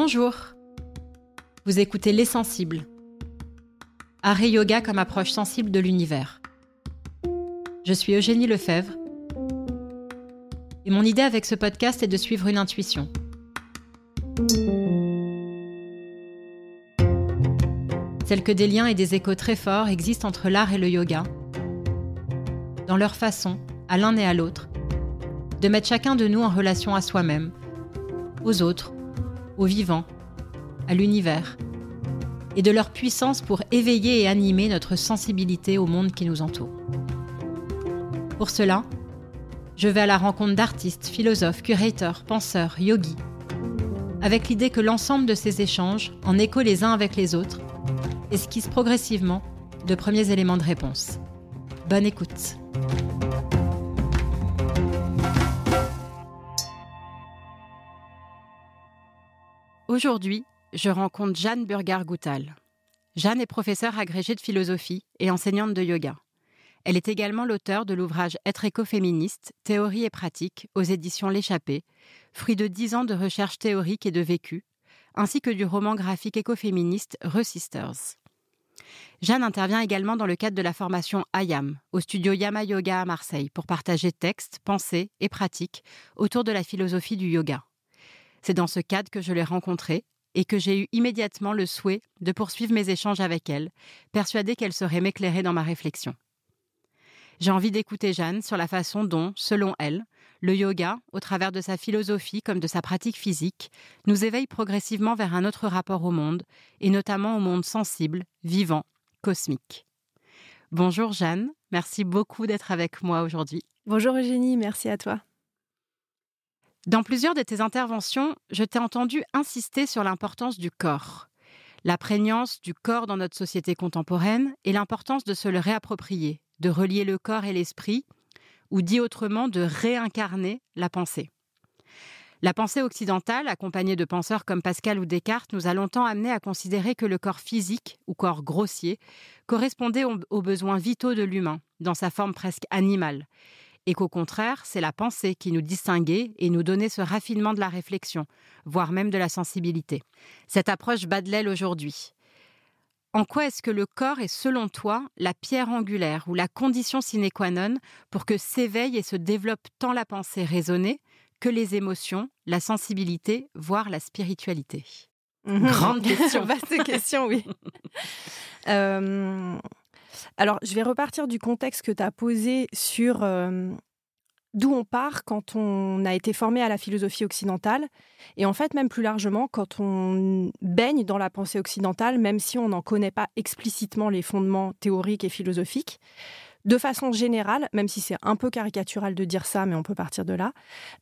Bonjour. Vous écoutez Les Sensibles. Art et yoga comme approche sensible de l'univers. Je suis Eugénie Lefebvre. Et mon idée avec ce podcast est de suivre une intuition. Celle que des liens et des échos très forts existent entre l'art et le yoga, dans leur façon, à l'un et à l'autre, de mettre chacun de nous en relation à soi-même, aux autres, au vivant, à l'univers, et de leur puissance pour éveiller et animer notre sensibilité au monde qui nous entoure. Pour cela, je vais à la rencontre d'artistes, philosophes, curateurs, penseurs, yogis, avec l'idée que l'ensemble de ces échanges, en écho les uns avec les autres, esquissent progressivement de premiers éléments de réponse. Bonne écoute. Aujourd'hui, je rencontre Jeanne Burgar-Goutal. Jeanne est professeure agrégée de philosophie et enseignante de yoga. Elle est également l'auteur de l'ouvrage Être écoféministe, théorie et pratique aux éditions L'échappée, fruit de dix ans de recherche théorique et de vécu, ainsi que du roman graphique écoféministe Resisters. Jeanne intervient également dans le cadre de la formation IAM au studio Yama Yoga à Marseille pour partager textes, pensées et pratiques autour de la philosophie du yoga. C'est dans ce cadre que je l'ai rencontrée et que j'ai eu immédiatement le souhait de poursuivre mes échanges avec elle, persuadée qu'elle saurait m'éclairer dans ma réflexion. J'ai envie d'écouter Jeanne sur la façon dont, selon elle, le yoga, au travers de sa philosophie comme de sa pratique physique, nous éveille progressivement vers un autre rapport au monde, et notamment au monde sensible, vivant, cosmique. Bonjour Jeanne, merci beaucoup d'être avec moi aujourd'hui. Bonjour Eugénie, merci à toi. Dans plusieurs de tes interventions, je t'ai entendu insister sur l'importance du corps, la prégnance du corps dans notre société contemporaine et l'importance de se le réapproprier, de relier le corps et l'esprit, ou dit autrement, de réincarner la pensée. La pensée occidentale, accompagnée de penseurs comme Pascal ou Descartes, nous a longtemps amené à considérer que le corps physique, ou corps grossier, correspondait aux besoins vitaux de l'humain, dans sa forme presque animale, et qu'au contraire, c'est la pensée qui nous distinguait et nous donnait ce raffinement de la réflexion, voire même de la sensibilité. Cette approche bat de l'aile aujourd'hui. En quoi est-ce que le corps est, selon toi, la pierre angulaire ou la condition sine qua non pour que s'éveille et se développe tant la pensée raisonnée que les émotions, la sensibilité, voire la spiritualité? Grande question. Vaste question, oui. euh, alors, je vais repartir du contexte que tu as posé sur euh, d'où on part quand on a été formé à la philosophie occidentale. Et en fait, même plus largement, quand on baigne dans la pensée occidentale, même si on n'en connaît pas explicitement les fondements théoriques et philosophiques. De façon générale, même si c'est un peu caricatural de dire ça, mais on peut partir de là,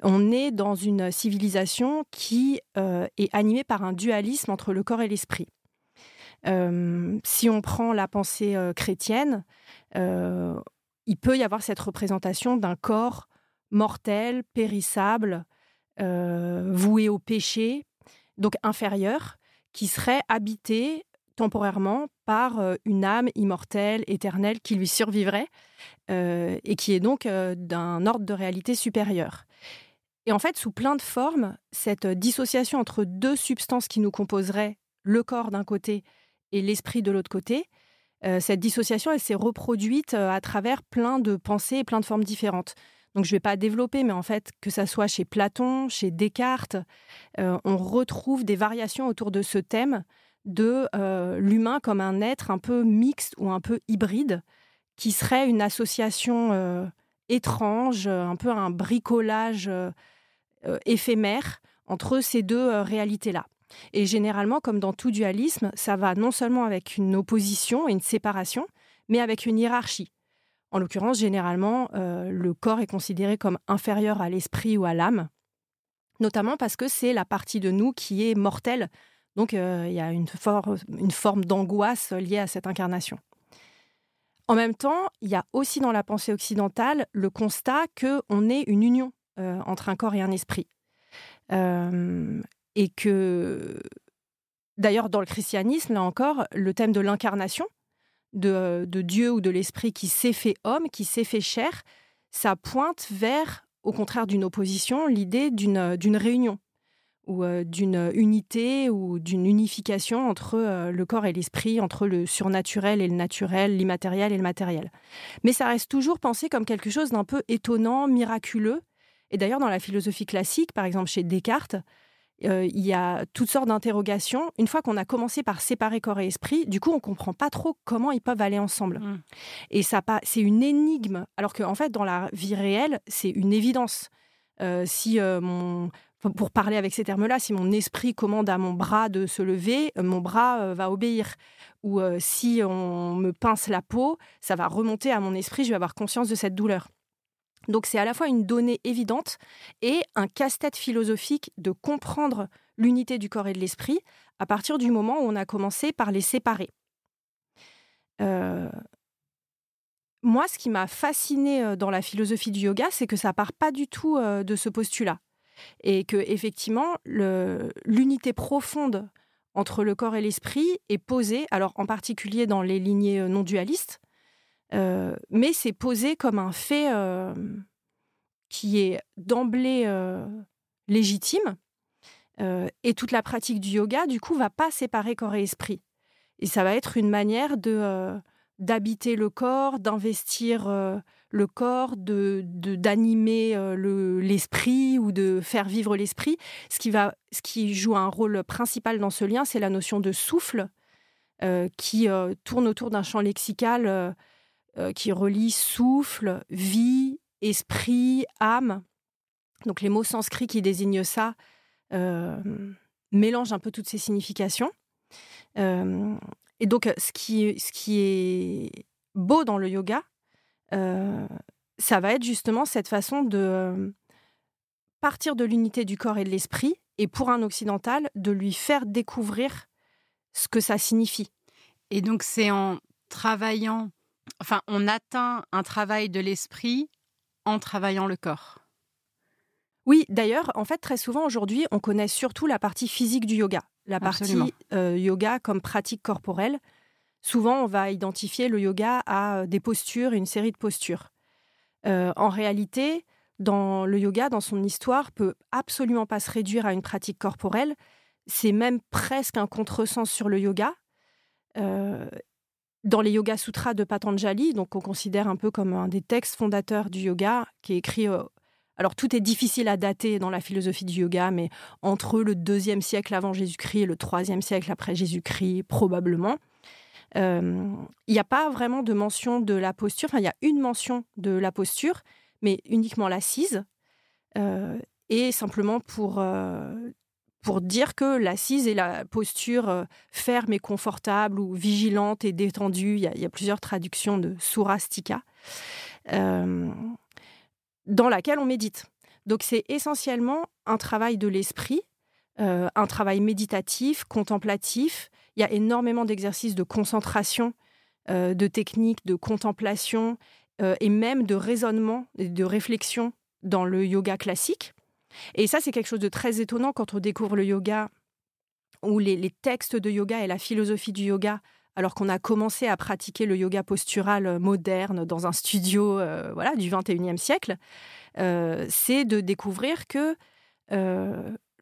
on est dans une civilisation qui euh, est animée par un dualisme entre le corps et l'esprit. Euh, si on prend la pensée euh, chrétienne, euh, il peut y avoir cette représentation d'un corps mortel, périssable, voué au péché, donc inférieur, qui serait habité temporairement par une âme immortelle, éternelle, qui lui survivrait, et qui est donc d'un ordre de réalité supérieur. Et en fait, sous plein de formes, cette dissociation entre deux substances qui nous composeraient, le corps d'un côté l'esprit de l'autre côté. Euh, cette dissociation, elle s'est reproduite euh, à travers plein de pensées et plein de formes différentes. Donc je ne vais pas développer, mais en fait, que ça soit chez Platon, chez Descartes, euh, on retrouve des variations autour de ce thème de l'humain comme un être un peu mixte ou un peu hybride, qui serait une association étrange, un peu un bricolage éphémère entre ces deux réalités-là. Et généralement, comme dans tout dualisme, ça va non seulement avec une opposition et une séparation, mais avec une hiérarchie. En l'occurrence, généralement, euh, le corps est considéré comme inférieur à l'esprit ou à l'âme, notamment parce que c'est la partie de nous qui est mortelle. Donc, euh, il y a une, forme d'angoisse liée à cette incarnation. En même temps, il y a aussi dans la pensée occidentale le constat qu'on est une union euh, entre un corps et un esprit et que, d'ailleurs, dans le christianisme, là encore, le thème de l'incarnation, de, Dieu ou de l'Esprit qui s'est fait homme, qui s'est fait chair, ça pointe vers, au contraire d'une opposition, l'idée d'une réunion, ou d'une unité ou d'une unification entre le corps et l'esprit, entre le surnaturel et le naturel, l'immatériel et le matériel. Mais ça reste toujours pensé comme quelque chose d'un peu étonnant, miraculeux. Et d'ailleurs, dans la philosophie classique, par exemple chez Descartes, il y a toutes sortes d'interrogations. Une fois qu'on a commencé par séparer corps et esprit, du coup, on comprend pas trop comment ils peuvent aller ensemble. Mmh. Et ça, c'est une énigme, alors qu'en fait, dans la vie réelle, c'est une évidence. si mon pour parler avec ces termes-là, si mon esprit commande à mon bras de se lever, euh, mon bras euh, va obéir. Ou euh, si on me pince la peau, ça va remonter à mon esprit, je vais avoir conscience de cette douleur. Donc c'est à la fois une donnée évidente et un casse-tête philosophique de comprendre l'unité du corps et de l'esprit à partir du moment où on a commencé par les séparer. Moi, ce qui m'a fasciné dans la philosophie du yoga, c'est que ça part pas du tout de ce postulat et que effectivement l'unité profonde entre le corps et l'esprit est posée, alors en particulier dans les lignées euh, non dualistes, euh, mais c'est posé comme un fait euh, qui est d'emblée légitime. et toute la pratique du yoga, du coup, va pas séparer corps et esprit. Et ça va être une manière de d'habiter le corps, d'investir le corps, de d'animer euh, l'esprit ou de faire vivre l'esprit. Ce qui va, ce qui joue un rôle principal dans ce lien, c'est la notion de souffle euh, qui euh, tourne autour d'un champ lexical qui relie souffle, vie, esprit, âme. Donc les mots sanscrits qui désignent ça mélangent un peu toutes ces significations. et donc ce qui, ce qui est beau dans le yoga, ça va être justement cette façon de partir de l'unité du corps et de l'esprit, et pour un occidental, de lui faire découvrir ce que ça signifie. Et donc c'est en travaillant, enfin on atteint un travail de l'esprit en travaillant le corps. Oui, d'ailleurs, en fait, très souvent aujourd'hui, on connaît surtout la partie physique du yoga, la partie yoga comme pratique corporelle. Souvent, on va identifier le yoga à euh, des postures, une série de postures. Euh, en réalité, dans le yoga, dans son histoire, peut absolument pas se réduire à une pratique corporelle. C'est même presque un contresens sur le yoga. Euh, dans les Yoga Sutras de Patanjali, donc on considère un peu comme un des textes fondateurs du yoga, qui est écrit. alors tout est difficile à dater dans la philosophie du yoga, mais entre le deuxième siècle avant Jésus-Christ et le troisième siècle après Jésus-Christ, probablement. Il n'y a pas vraiment de mention de la posture. Enfin, il y a une mention de la posture, mais uniquement l'assise. et simplement pour, pour dire que l'assise est la posture ferme et confortable ou vigilante et détendue. Il y a, plusieurs traductions de surastika, dans laquelle on médite. Donc c'est essentiellement un travail de l'esprit, un travail méditatif, contemplatif, il y a énormément d'exercices de concentration, euh, de techniques, de contemplation euh, et même de raisonnement, de réflexion dans le yoga classique. Et ça, c'est quelque chose de très étonnant quand on découvre le yoga ou les, textes de yoga et la philosophie du yoga, alors qu'on a commencé à pratiquer le yoga postural moderne dans un studio euh, voilà, du 21e siècle, c'est de découvrir que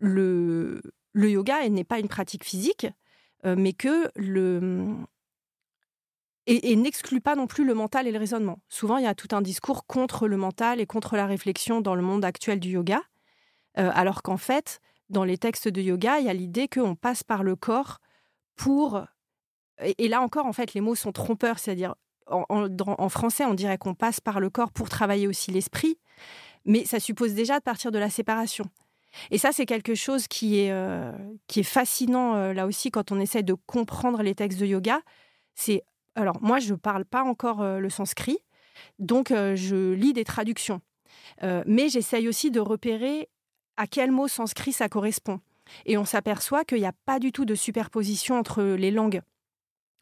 le, yoga n'est pas une pratique physique, euh, mais que le et, n'exclut pas non plus le mental et le raisonnement. Souvent, il y a tout un discours contre le mental et contre la réflexion dans le monde actuel du yoga, euh, alors qu'en fait, dans les textes de yoga, il y a l'idée qu'on passe par le corps pour... Et, là encore, en fait, les mots sont trompeurs, c'est-à-dire, en, français, on dirait qu'on passe par le corps pour travailler aussi l'esprit, mais ça suppose déjà de partir de la séparation. Et ça, c'est quelque chose qui est, euh, qui est fascinant euh, là aussi quand on essaie de comprendre les textes de yoga. C'est alors moi, je ne parle pas encore le sanskrit, donc je lis des traductions, mais j'essaye aussi de repérer à quel mot sanskrit ça correspond. Et on s'aperçoit qu'il n'y a pas du tout de superposition entre les langues.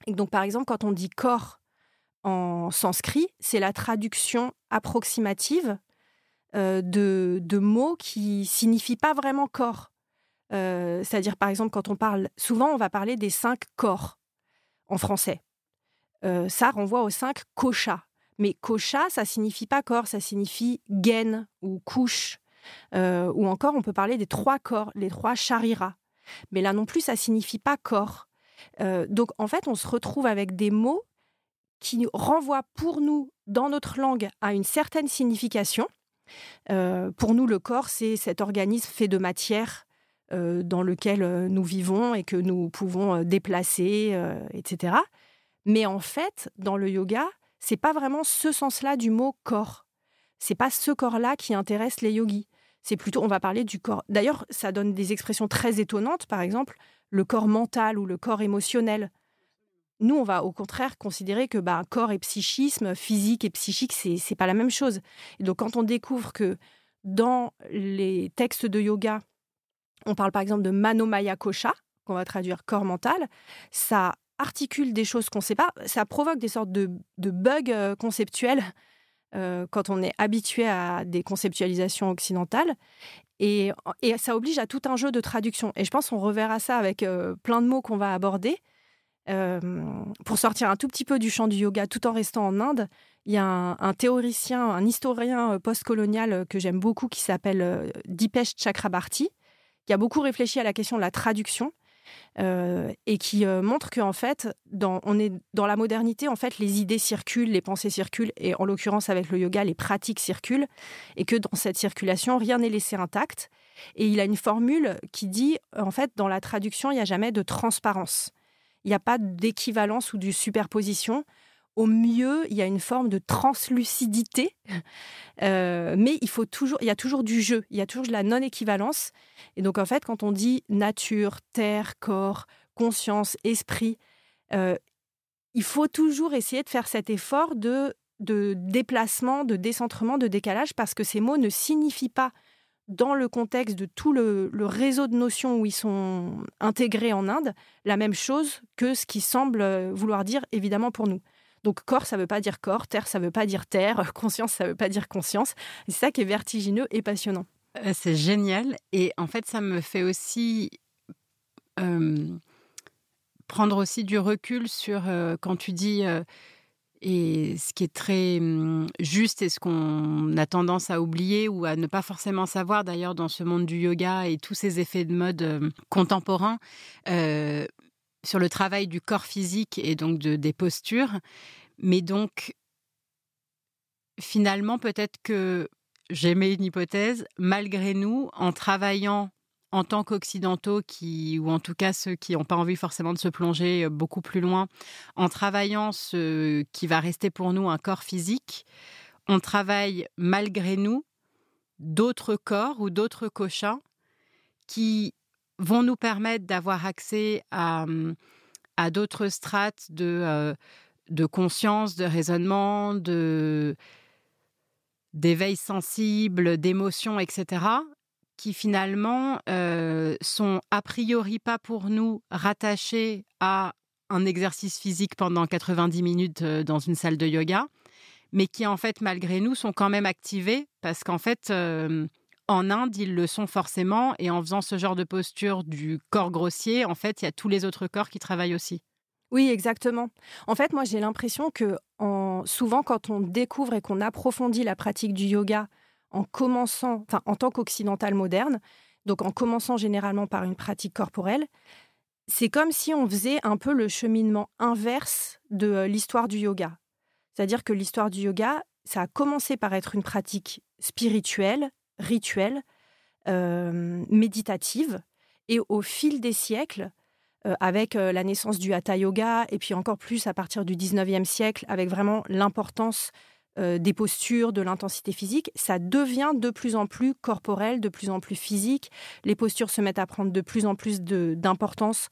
Donc, par exemple, quand on dit corps en sanskrit, c'est la traduction approximative euh, de, mots qui signifient pas vraiment corps. Euh, c'est-à-dire, par exemple, quand on parle, souvent on va parler des cinq corps en français. Euh, ça renvoie aux cinq koshas. Mais kosha, ça signifie pas corps, ça signifie gaine ou couche. Ou encore on peut parler des trois corps, les trois chariras. Mais là non plus, ça signifie pas corps. donc en fait, on se retrouve avec des mots qui renvoient pour nous, dans notre langue, à une certaine signification. pour nous, le corps, c'est cet organisme fait de matière dans lequel nous vivons et que nous pouvons déplacer, etc. Mais en fait, dans le yoga, c'est pas vraiment ce sens-là du mot corps. C'est pas ce corps-là qui intéresse les yogis. C'est plutôt, on va parler du corps. D'ailleurs, ça donne des expressions très étonnantes, par exemple, le corps mental ou le corps émotionnel. Nous, on va au contraire considérer que bah, corps et psychisme, physique et psychique, c'est, c'est pas la même chose. Et donc, quand on découvre que dans les textes de yoga, on parle par exemple de Manomaya Kosha, qu'on va traduire corps mental, ça articule des choses qu'on ne sait pas, ça provoque des sortes de, bugs euh, conceptuels euh, quand on est habitué à des conceptualisations occidentales. Et, ça oblige à tout un jeu de traduction. Et je pense qu'on reverra ça avec euh, plein de mots qu'on va aborder. pour sortir un tout petit peu du champ du yoga tout en restant en Inde, il y a un, théoricien, un historien postcolonial que j'aime beaucoup qui s'appelle Dipesh Chakrabarti, qui a beaucoup réfléchi à la question de la traduction euh, et qui euh, montre qu'en fait, dans, on est dans la modernité, en fait, les idées circulent, les pensées circulent, et en l'occurrence avec le yoga, les pratiques circulent, et que dans cette circulation, rien n'est laissé intact. Et il a une formule qui dit, en fait, dans la traduction, il n'y a jamais de transparence. Il n'y a pas d'équivalence ou de superposition au mieux, il y a une forme de translucidité, euh, mais il faut toujours, il y a toujours du jeu, il y a toujours de la non-équivalence. Et donc en fait, quand on dit nature, terre, corps, conscience, esprit, euh, il faut toujours essayer de faire cet effort de, déplacement, de décentrement, de décalage, parce que ces mots ne signifient pas dans le contexte de tout le, le, réseau de notions où ils sont intégrés en Inde, la même chose que ce qui semble vouloir dire évidemment pour nous. Donc corps, ça ne veut pas dire corps, terre, ça ne veut pas dire terre, conscience, ça ne veut pas dire conscience. C'est ça qui est vertigineux et passionnant. Euh, c'est génial. Et en fait, ça me fait aussi prendre aussi du recul sur euh, quand tu dis... Euh, et ce qui est très hum, juste et ce qu'on a tendance à oublier ou à ne pas forcément savoir d'ailleurs dans ce monde du yoga et tous ces effets de mode contemporains, sur le travail du corps physique et donc de, des postures. Mais donc, finalement, peut-être que j'aimais une hypothèse, malgré nous, en travaillant en tant qu'occidentaux qui, ou en tout cas ceux qui n'ont pas envie forcément de se plonger beaucoup plus loin, en travaillant ce qui va rester pour nous un corps physique, on travaille malgré nous d'autres corps ou d'autres cochins qui vont nous permettre d'avoir accès à, hum, d'autres strates de, euh, de conscience, de raisonnement, de d'éveil sensible, d'émotion, etc., qui finalement euh, sont a priori pas pour nous rattachés à un exercice physique pendant 90 minutes euh, dans une salle de yoga, mais qui en fait malgré nous sont quand même activés parce qu'en fait en Inde, ils le sont forcément, et en faisant ce genre de posture du corps grossier, en fait, il y a tous les autres corps qui travaillent aussi. Oui, exactement. En fait, moi, j'ai l'impression que souvent, quand on découvre et qu'on approfondit la pratique du yoga en commençant, enfin, en tant qu'occidental moderne, donc en commençant généralement par une pratique corporelle, c'est comme si on faisait un peu le cheminement inverse de euh, l'histoire du yoga. C'est-à-dire que l'histoire du yoga, ça a commencé par être une pratique spirituelle, rituelle, euh, méditative. Et au fil des siècles, euh, avec euh, la naissance du Hatha Yoga, et puis encore plus à partir du 19e siècle, avec vraiment l'importance des postures, de l'intensité physique, ça devient de plus en plus corporel, de plus en plus physique. Les postures se mettent à prendre de plus en plus d'importance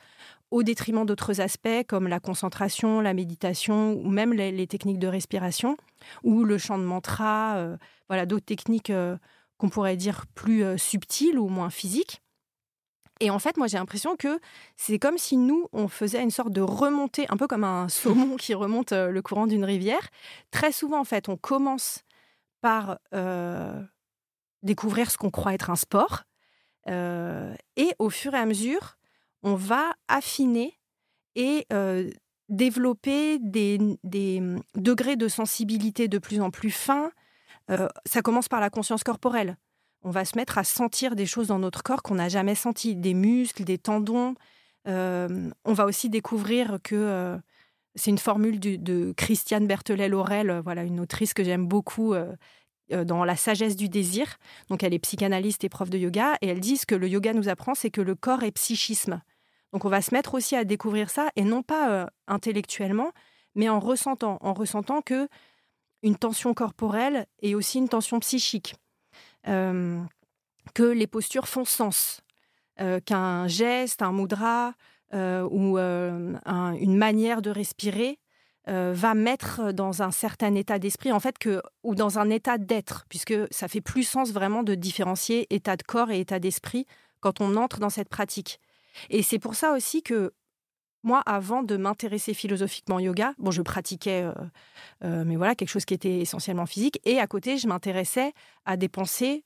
au détriment d'autres aspects comme la concentration, la méditation ou même les, techniques de respiration ou le chant de mantra, voilà d'autres techniques qu'on pourrait dire plus euh, subtil ou moins physique. Et en fait, moi, j'ai l'impression que c'est comme si nous, on faisait une sorte de remontée, un peu comme un saumon qui remonte euh, le courant d'une rivière. Très souvent, en fait, on commence par euh, découvrir ce qu'on croit être un sport. et au fur et à mesure, on va affiner et développer des, des, degrés de sensibilité de plus en plus fins, euh, ça commence par la conscience corporelle. on va se mettre à sentir des choses dans notre corps qu'on n'a jamais senti, des muscles, des tendons. on va aussi découvrir que c'est une formule de Christiane Berthelet-Laurel, voilà une autrice que j'aime beaucoup dans La sagesse du désir. Donc elle est psychanalyste et prof de yoga et elle dit ce que le yoga nous apprend, c'est que le corps est psychisme. Donc on va se mettre aussi à découvrir ça et non pas intellectuellement, mais en ressentant, en ressentant que une tension corporelle est aussi une tension psychique, euh, que les postures font sens, euh, qu'un geste, un mudra euh, ou une manière de respirer va mettre dans un certain état d'esprit, en fait, que, ou dans un état d'être, puisque ça fait plus sens vraiment de différencier état de corps et état d'esprit quand on entre dans cette pratique. Et c'est pour ça aussi que moi, avant de m'intéresser philosophiquement au yoga, bon, je pratiquais, euh, euh, mais voilà, quelque chose qui était essentiellement physique. Et à côté, je m'intéressais à des pensées,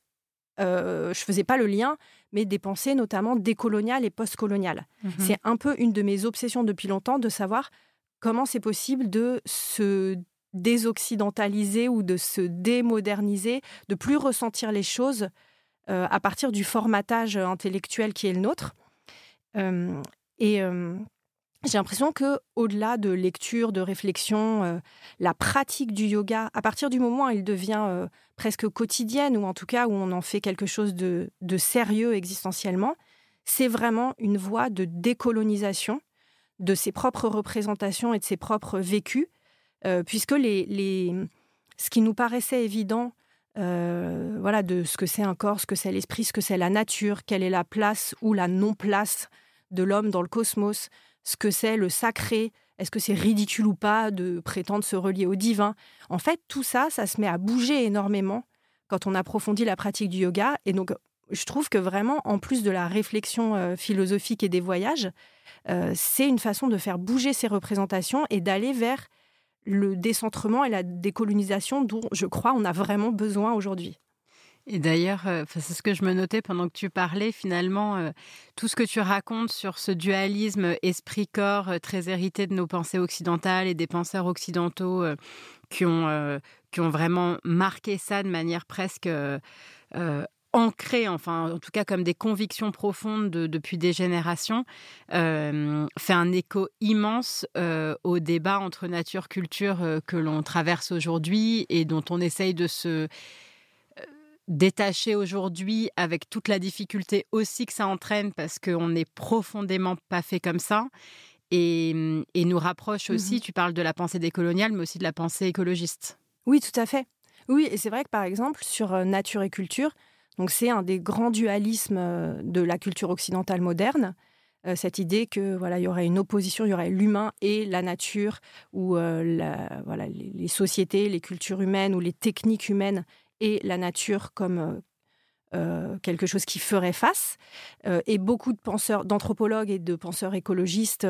euh, je faisais pas le lien, mais des pensées notamment décoloniales et postcoloniales. Mmh c'est un peu une de mes obsessions depuis longtemps de savoir comment c'est possible de se désoccidentaliser ou de se démoderniser, de plus ressentir les choses à partir du formatage intellectuel qui est le nôtre. et j'ai l'impression que au-delà de lecture, de réflexion, euh, la pratique du yoga, à partir du moment où il devient euh, presque quotidienne ou en tout cas où on en fait quelque chose de, sérieux existentiellement, c'est vraiment une voie de décolonisation de ses propres représentations et de ses propres vécus, euh, puisque les, ce qui nous paraissait évident, voilà, de ce que c'est un corps, ce que c'est l'esprit, ce que c'est la nature, quelle est la place ou la non-place de l'homme dans le cosmos, ce que c'est le sacré, est-ce que c'est ridicule ou pas de prétendre se relier au divin. En fait, tout ça, ça se met à bouger énormément quand on approfondit la pratique du yoga. Et donc, je trouve que vraiment, en plus de la réflexion euh, philosophique et des voyages, euh, c'est une façon de faire bouger ces représentations et d'aller vers le décentrement et la décolonisation dont je crois on a vraiment besoin aujourd'hui. Et d'ailleurs, euh, c'est ce que je me notais pendant que tu parlais, finalement, euh, tout ce que tu racontes sur ce dualisme esprit-corps euh, très hérité de nos pensées occidentales et des penseurs occidentaux qui, ont, qui ont vraiment marqué ça de manière presque ancrée, enfin en tout cas comme des convictions profondes depuis des générations, fait un écho immense au débat entre nature-culture que l'on traverse aujourd'hui et dont on essaye de se détaché aujourd'hui avec toute la difficulté aussi que ça entraîne parce qu'on n'est profondément pas fait comme ça. Et, nous rapproche aussi, mmh tu parles de la pensée décoloniale, mais aussi de la pensée écologiste. Oui, tout à fait. Oui, et c'est vrai que par exemple, sur euh, nature et culture, donc c'est un des grands dualismes euh, de la culture occidentale moderne. Euh, cette idée que voilà, il y aurait une opposition, il y aurait l'humain et la nature, ou la, voilà, les, sociétés, les cultures humaines ou les techniques humaines et la nature comme euh, euh, quelque chose qui ferait face. Euh, et beaucoup de penseurs, d'anthropologues et de penseurs écologistes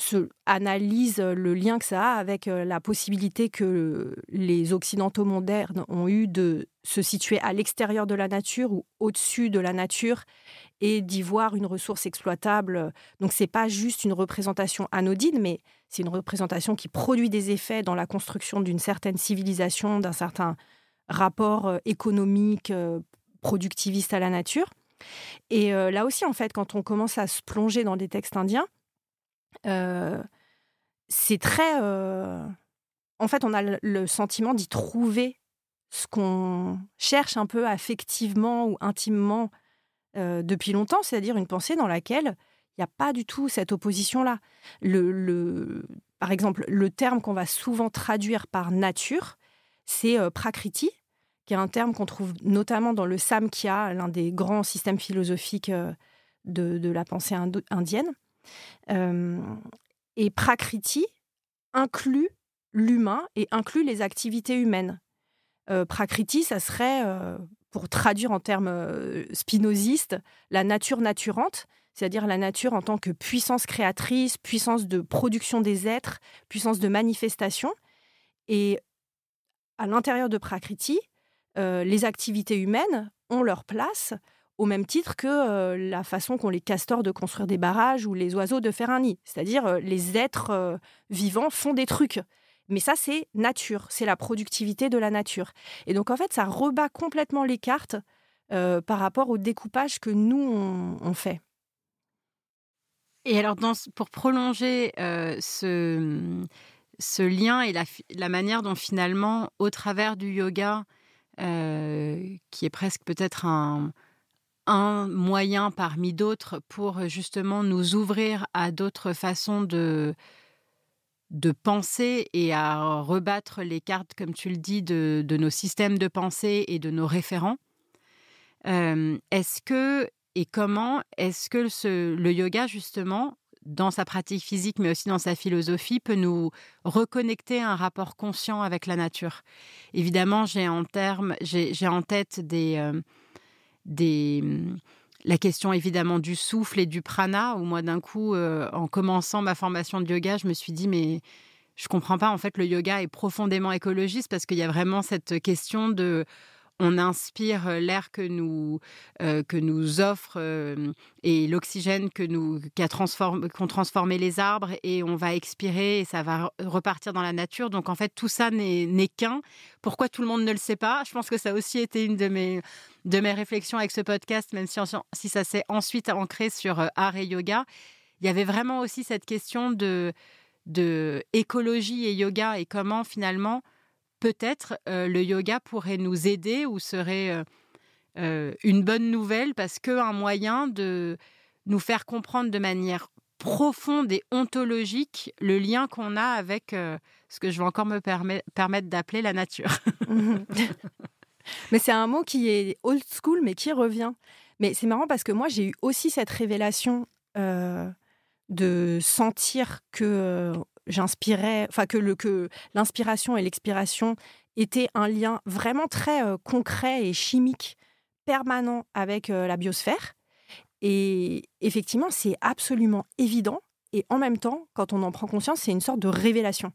se analysent le lien que ça a avec la possibilité que les Occidentaux modernes ont eu de se situer à l'extérieur de la nature ou au-dessus de la nature et d'y voir une ressource exploitable. Donc c'est pas juste une représentation anodine, mais c'est une représentation qui produit des effets dans la construction d'une certaine civilisation, d'un certain rapport euh, économique, euh, productiviste à la nature. Et euh, là aussi, en fait, quand on commence à se plonger dans des textes indiens, c'est très... En fait, on a le sentiment d'y trouver ce qu'on cherche un peu affectivement ou intimement depuis longtemps, c'est-à-dire une pensée dans laquelle il n'y a pas du tout cette opposition-là. Le, par exemple, le terme qu'on va souvent traduire par nature, c'est prakriti, qui est un terme qu'on trouve notamment dans le Samkhya, l'un des grands systèmes philosophiques euh, de, la pensée indienne. Euh, et Prakriti inclut l'humain et inclut les activités humaines. Euh, Prakriti, ça serait, pour traduire en termes spinozistes, la nature naturante, c'est-à-dire la nature en tant que puissance créatrice, puissance de production des êtres, puissance de manifestation. Et à l'intérieur de Prakriti, euh, les activités humaines ont leur place au même titre que euh, la façon qu'ont les castors de construire des barrages ou les oiseaux de faire un nid. C'est-à-dire euh, les êtres vivants font des trucs. Mais ça, c'est nature, c'est la productivité de la nature. Et donc, en fait, ça rebat complètement les cartes par rapport au découpage que nous, on, fait. Et alors, pour prolonger ce lien et la, manière dont finalement, au travers du yoga, qui est presque peut-être un, moyen parmi d'autres pour justement nous ouvrir à d'autres façons de, de penser et à rebattre les cartes, comme tu le dis, de, nos systèmes de pensée et de nos référents. Euh, est-ce que et comment est-ce que le yoga, justement, dans sa pratique physique, mais aussi dans sa philosophie, peut nous reconnecter à un rapport conscient avec la nature. Évidemment, j'ai en, tête euh, la question évidemment du souffle et du prana, où moi d'un coup, euh, en commençant ma formation de yoga, je me suis dit, mais je comprends pas, en fait, le yoga est profondément écologiste parce qu'il y a vraiment cette question de on inspire euh, l'air que nous euh, que nous offre euh, et l'oxygène que nous qu'a transformé qu'ont transformé les arbres et on va expirer et ça va repartir dans la nature. Donc en fait tout ça n'est qu'un. Pourquoi tout le monde ne le sait pas? Je pense que ça a aussi été une de mes de mes réflexions avec ce podcast même si, si ça s'est ensuite ancré sur art et yoga. Il y avait vraiment aussi cette question de de écologie et yoga et comment finalement peut-être euh, le yoga pourrait nous aider ou serait euh, euh, une bonne nouvelle parce qu'un moyen de nous faire comprendre de manière profonde et ontologique le lien qu'on a avec ce que je vais encore me permettre d'appeler la nature. mais c'est un mot qui est old school, mais qui revient. Mais c'est marrant parce que moi, j'ai eu aussi cette révélation de sentir que j'inspirais, enfin que le que l'inspiration et l'expiration étaient un lien vraiment très euh, concret et chimique permanent avec euh, la biosphère. Et effectivement, c'est absolument évident. Et en même temps, quand on en prend conscience, c'est une sorte de révélation.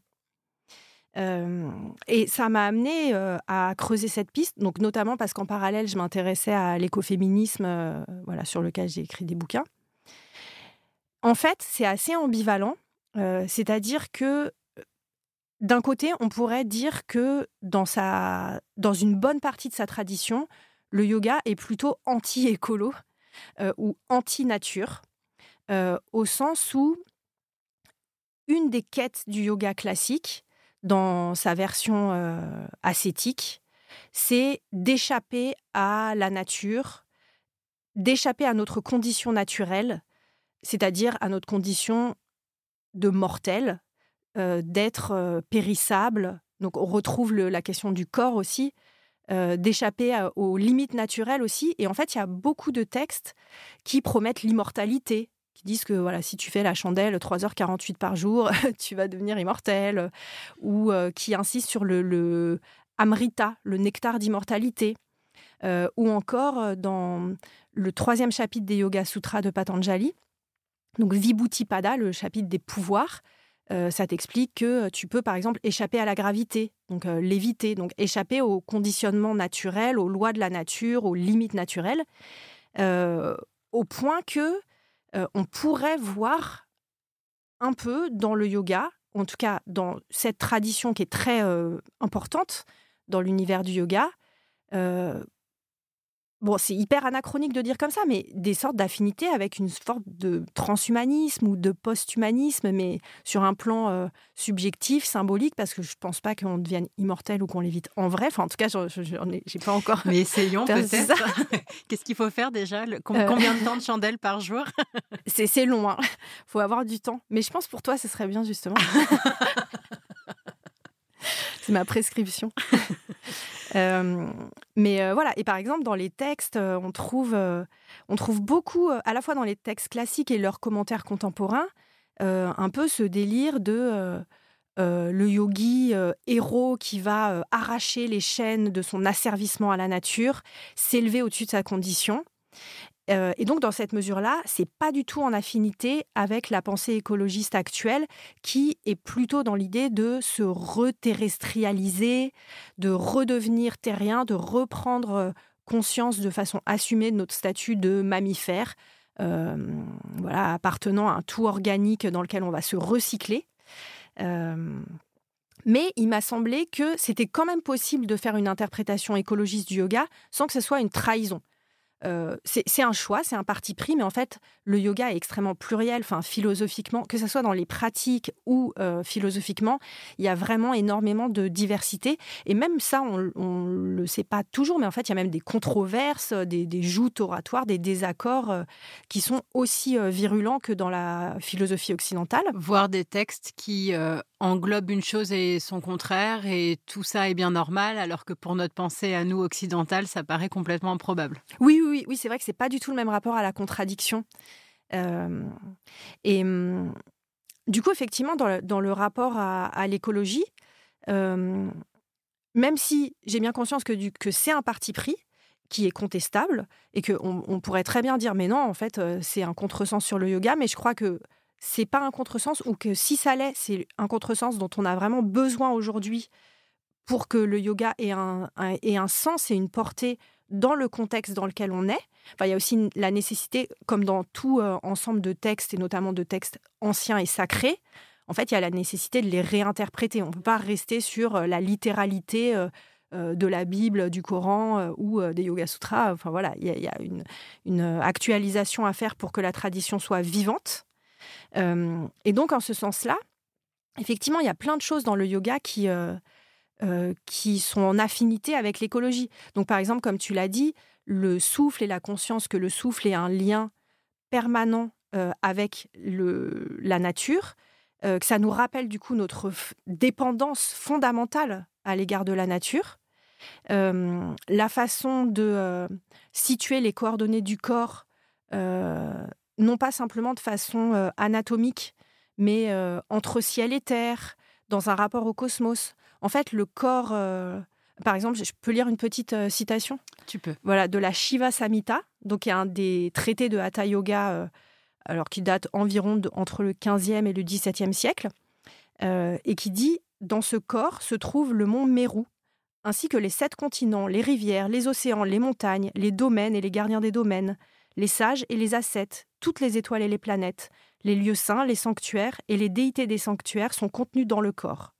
Euh, et ça m'a amené à creuser cette piste, donc notamment parce qu'en parallèle, je m'intéressais à l'écoféminisme, voilà, sur lequel j'ai écrit des bouquins. En fait, c'est assez ambivalent c'est-à-dire que d'un côté, on pourrait dire que dans, sa, dans une bonne partie de sa tradition, le yoga est plutôt anti-écolo ou anti-nature, au sens où une des quêtes du yoga classique, dans sa version ascétique, c'est d'échapper à la nature, d'échapper à notre condition naturelle, c'est-à-dire à notre condition de mortel, euh, d'être euh, périssable. Donc on retrouve la question du corps aussi, euh, d'échapper aux limites naturelles aussi. Et en fait, il y a beaucoup de textes qui promettent l'immortalité, qui disent que voilà, si tu fais la chandelle 3h48 par jour, tu vas devenir immortel, ou qui insistent sur le, le amrita, le nectar d'immortalité. ou encore dans le troisième chapitre des Yoga Sutras de Patanjali, donc Vibhuti-pada, le chapitre des pouvoirs, euh, ça t'explique que tu peux par exemple échapper à la gravité, donc euh, l'éviter, donc échapper au conditionnement naturel, aux lois de la nature, aux limites naturelles, euh, au point que on pourrait voir un peu dans le yoga, en tout cas dans cette tradition qui est très importante dans l'univers du yoga, bon, c'est hyper anachronique de dire comme ça, mais des sortes d'affinités avec une sorte de transhumanisme ou de post-humanisme, mais sur un plan euh, subjectif, symbolique, parce que je ne pense pas qu'on devienne immortel ou qu'on l'évite en vrai. Enfin, en tout cas, je n'ai pas encore. Mais essayons peut-être. Qu'est-ce qu'il faut faire déjà euh. Combien de temps de chandelle par jour? C'est long, il hein. faut avoir du temps. Mais je pense pour toi, ce serait bien justement. c'est ma prescription. Euh, mais euh, voilà, et par exemple, dans les textes, euh, on, trouve, on trouve beaucoup, à la fois dans les textes classiques et leurs commentaires contemporains, un peu ce délire de le yogi héros qui va arracher les chaînes de son asservissement à la nature, s'élever au-dessus de sa condition. Euh, et donc, dans cette mesure-là, c'est pas du tout en affinité avec la pensée écologiste actuelle, qui est plutôt dans l'idée de se reterrestrialiser, de redevenir terrien, de reprendre euh, conscience de façon assumée de notre statut de mammifère, euh, voilà, appartenant à un tout organique dans lequel on va se recycler. mais il m'a semblé que c'était quand même possible de faire une interprétation écologiste du yoga sans que ce soit une trahison. Euh, c'est un choix, c'est un parti pris, mais en fait, le yoga est extrêmement pluriel, enfin philosophiquement, que ce soit dans les pratiques ou euh, philosophiquement, il y a vraiment énormément de diversité. Et même ça, on ne le sait pas toujours, mais en fait, il y a même des controverses, des, joutes oratoires, des désaccords euh, qui sont aussi virulents que dans la philosophie occidentale. Voire des textes qui englobent une chose et son contraire, et tout ça est bien normal, alors que pour notre pensée à nous occidentale, ça paraît complètement improbable. Oui, oui, oui, c'est vrai que c'est pas du tout le même rapport à la contradiction. Euh, et hum, du coup, effectivement, dans le, rapport à, l'écologie, euh, même si j'ai bien conscience que, que c'est un parti pris qui est contestable et qu'on on pourrait très bien dire mais non, en fait, euh, c'est un contresens sur le yoga, mais je crois que c'est pas un contresens ou que si ça l'est, c'est un contresens dont on a vraiment besoin aujourd'hui pour que le yoga ait un sens et une portée dans le contexte dans lequel on est. il y a aussi la nécessité, comme dans tout euh, ensemble de textes, et notamment de textes anciens et sacrés, en fait, il y a la nécessité de les réinterpréter. On ne peut pas rester sur euh, la littéralité euh, de la Bible, du Coran ou des Yoga Sutras. Enfin voilà, il y a, une, actualisation à faire pour que la tradition soit vivante. et donc, en ce sens-là, effectivement, il y a plein de choses dans le yoga qui, euh, qui sont en affinité avec l'écologie. Donc, par exemple, comme tu l'as dit, le souffle et la conscience que le souffle est un lien permanent euh, avec le, la nature, euh, que ça nous rappelle du coup notre dépendance fondamentale à l'égard de la nature. la façon de situer les coordonnées du corps, non pas simplement de façon anatomique, mais entre ciel et terre, dans un rapport au cosmos. En fait, le corps. Euh, par exemple, je peux lire une petite euh, citation? Tu peux. Voilà, de la Shiva Samhita, donc un des traités de Hatha Yoga, euh, alors qui date environ entre le 15e et le 17e siècle, et qui dit Dans ce corps se trouve le mont Meru, ainsi que les sept continents, les rivières, les océans, les montagnes, les domaines et les gardiens des domaines, les sages et les ascètes, toutes les étoiles et les planètes, les lieux saints, les sanctuaires et les déités des sanctuaires sont contenus dans le corps.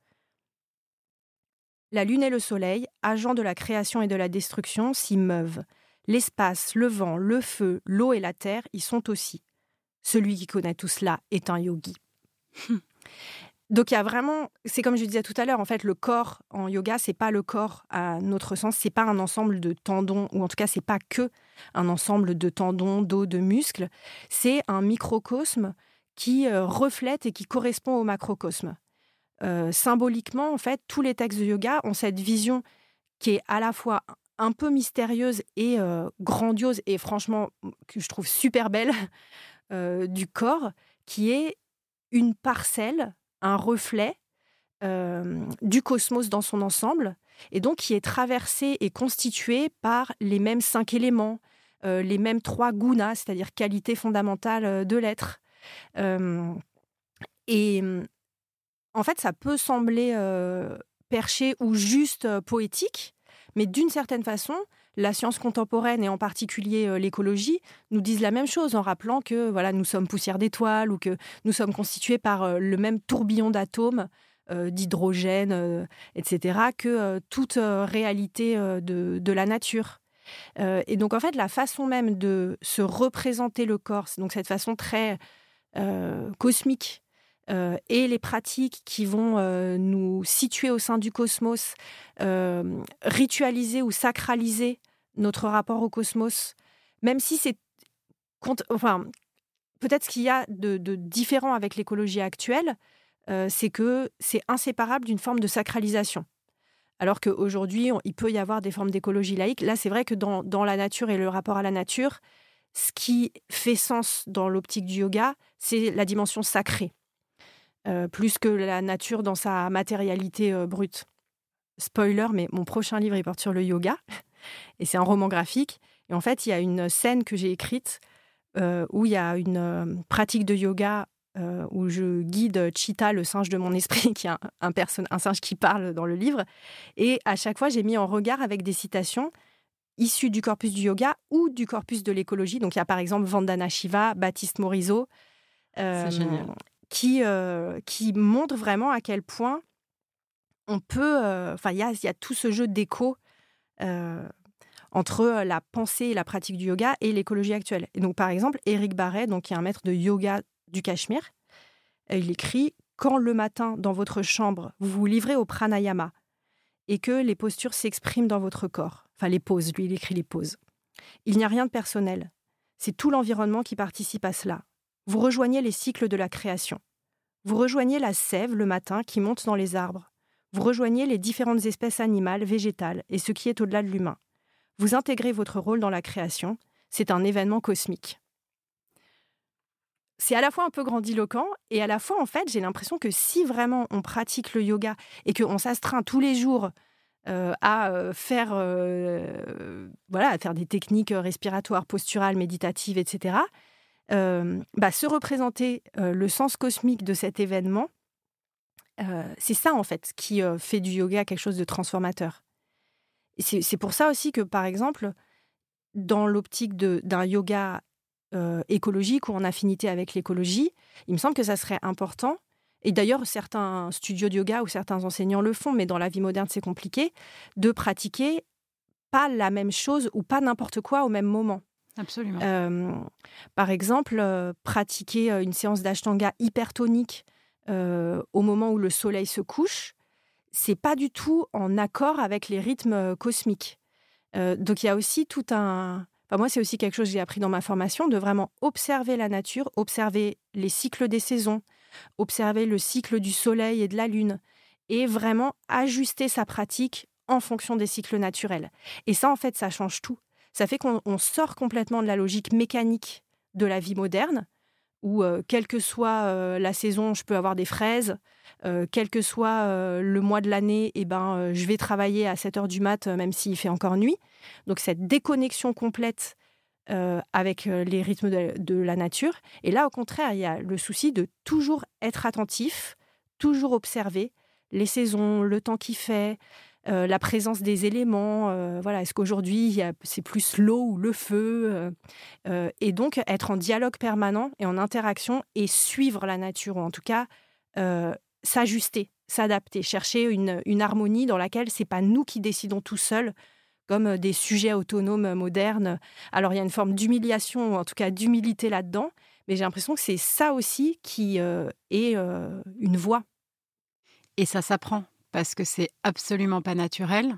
La lune et le soleil, agents de la création et de la destruction, s'y meuvent. L'espace, le vent, le feu, l'eau et la terre y sont aussi. Celui qui connaît tout cela est un yogi. Donc il y a vraiment, c'est comme je disais tout à l'heure, en fait, le corps en yoga, c'est pas le corps à notre sens, c'est pas un ensemble de tendons, ou en tout cas, c'est pas que un ensemble de tendons, d'os, de muscles. C'est un microcosme qui euh, reflète et qui correspond au macrocosme. Euh, symboliquement, en fait, tous les textes de yoga ont cette vision qui est à la fois un peu mystérieuse et euh, grandiose et franchement que je trouve super belle euh, du corps, qui est une parcelle, un reflet du cosmos dans son ensemble, et donc qui est traversé et constitué par les mêmes cinq éléments, les mêmes trois gunas, c'est-à-dire qualités fondamentales de l'être. et en fait, ça peut sembler perché ou juste poétique, mais d'une certaine façon, la science contemporaine et en particulier l'écologie nous disent la même chose en rappelant que voilà, nous sommes poussière d'étoiles ou que nous sommes constitués par le même tourbillon d'atomes, d'hydrogène, etc., que toute réalité de, de, la nature. et donc en fait, la façon même de se représenter le corps, donc cette façon très cosmique euh, et les pratiques qui vont euh, nous situer au sein du cosmos, euh, ritualiser ou sacraliser notre rapport au cosmos, même si c'est... Enfin, peut-être ce qu'il y a de, différent avec l'écologie actuelle, c'est que c'est inséparable d'une forme de sacralisation. Alors qu'aujourd'hui, il peut y avoir des formes d'écologie laïque. Là, c'est vrai que dans, dans, la nature et le rapport à la nature, ce qui fait sens dans l'optique du yoga, c'est la dimension sacrée. Euh, plus que la nature dans sa matérialité euh, brute. Spoiler, mais mon prochain livre, il porte sur le yoga, et c'est un roman graphique. Et en fait, il y a une scène que j'ai écrite euh, où il y a une pratique de yoga où je guide Cheetah, le singe de mon esprit, qui est un, un singe qui parle dans le livre. Et à chaque fois, j'ai mis en regard avec des citations issues du corpus du yoga ou du corpus de l'écologie. Donc il y a par exemple Vandana Shiva, Baptiste Morisot. C'est génial qui, euh, qui montre vraiment à quel point on peut. Euh, enfin, il y a, tout ce jeu d'écho. Euh, entre la pensée et la pratique du yoga et l'écologie actuelle. Et donc, par exemple, Eric Barret, donc, qui est un maître de yoga du Cachemire, il écrit Quand le matin, dans votre chambre, vous vous livrez au pranayama et que les postures s'expriment dans votre corps, enfin les poses, lui, il écrit les poses, il n'y a rien de personnel. C'est tout l'environnement qui participe à cela. Vous rejoignez les cycles de la création. Vous rejoignez la sève le matin qui monte dans les arbres. Vous rejoignez les différentes espèces animales, végétales et ce qui est au-delà de l'humain. Vous intégrez votre rôle dans la création. C'est un événement cosmique. C'est à la fois un peu grandiloquent et à la fois, en fait, j'ai l'impression que si vraiment on pratique le yoga et qu'on s'astreint tous les jours euh, à euh, faire, euh, voilà, à faire des techniques respiratoires, posturales, méditatives, etc., bah, se représenter le sens cosmique de cet événement, c'est ça en fait qui fait du yoga quelque chose de transformateur. C'est pour ça aussi que, par exemple, dans l'optique d'un yoga écologique ou en affinité avec l'écologie, il me semble que ça serait important. Et d'ailleurs, certains studios de yoga ou certains enseignants le font, mais dans la vie moderne, c'est compliqué, de pratiquer pas la même chose ou pas n'importe quoi au même moment. Absolument. par exemple, pratiquer une séance d'ashtanga hypertonique au moment où le soleil se couche, c'est pas du tout en accord avec les rythmes cosmiques. donc il y a aussi tout un. Enfin, moi, c'est aussi quelque chose que j'ai appris dans ma formation de vraiment observer la nature, observer les cycles des saisons, observer le cycle du soleil et de la lune, et vraiment ajuster sa pratique en fonction des cycles naturels. Et ça, en fait, ça change tout. Ça fait qu'on sort complètement de la logique mécanique de la vie moderne, où euh, quelle que soit euh, la saison, je peux avoir des fraises, euh, quel que soit le mois de l'année, eh ben, je vais travailler à 7 heures du mat, même s'il fait encore nuit. Donc cette déconnexion complète avec les rythmes de, la nature. Et là, au contraire, il y a le souci de toujours être attentif, toujours observer les saisons, le temps qu'il fait, euh, la présence des éléments. Euh, voilà, est-ce qu'aujourd'hui c'est plus l'eau ou le feu euh, Et donc être en dialogue permanent et en interaction et suivre la nature, ou en tout cas s'ajuster, s'adapter, chercher une, harmonie dans laquelle c'est pas nous qui décidons tout seuls comme des sujets autonomes modernes. Alors il y a une forme d'humiliation, ou en tout cas d'humilité là-dedans, mais j'ai l'impression que c'est ça aussi qui est une voie. Et ça s'apprend parce que c'est absolument pas naturel.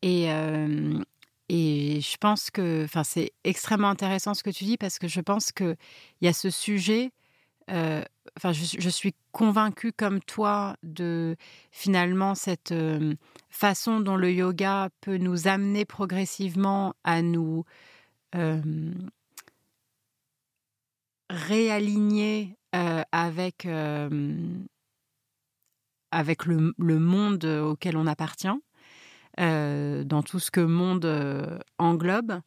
Et, et je pense que c'est extrêmement intéressant ce que tu dis parce que je pense qu'il y a ce sujet. Enfin, je, suis convaincue comme toi de finalement cette façon dont le yoga peut nous amener progressivement à nous réaligner avec avec le, monde auquel on appartient, euh, dans tout ce que monde euh, englobe.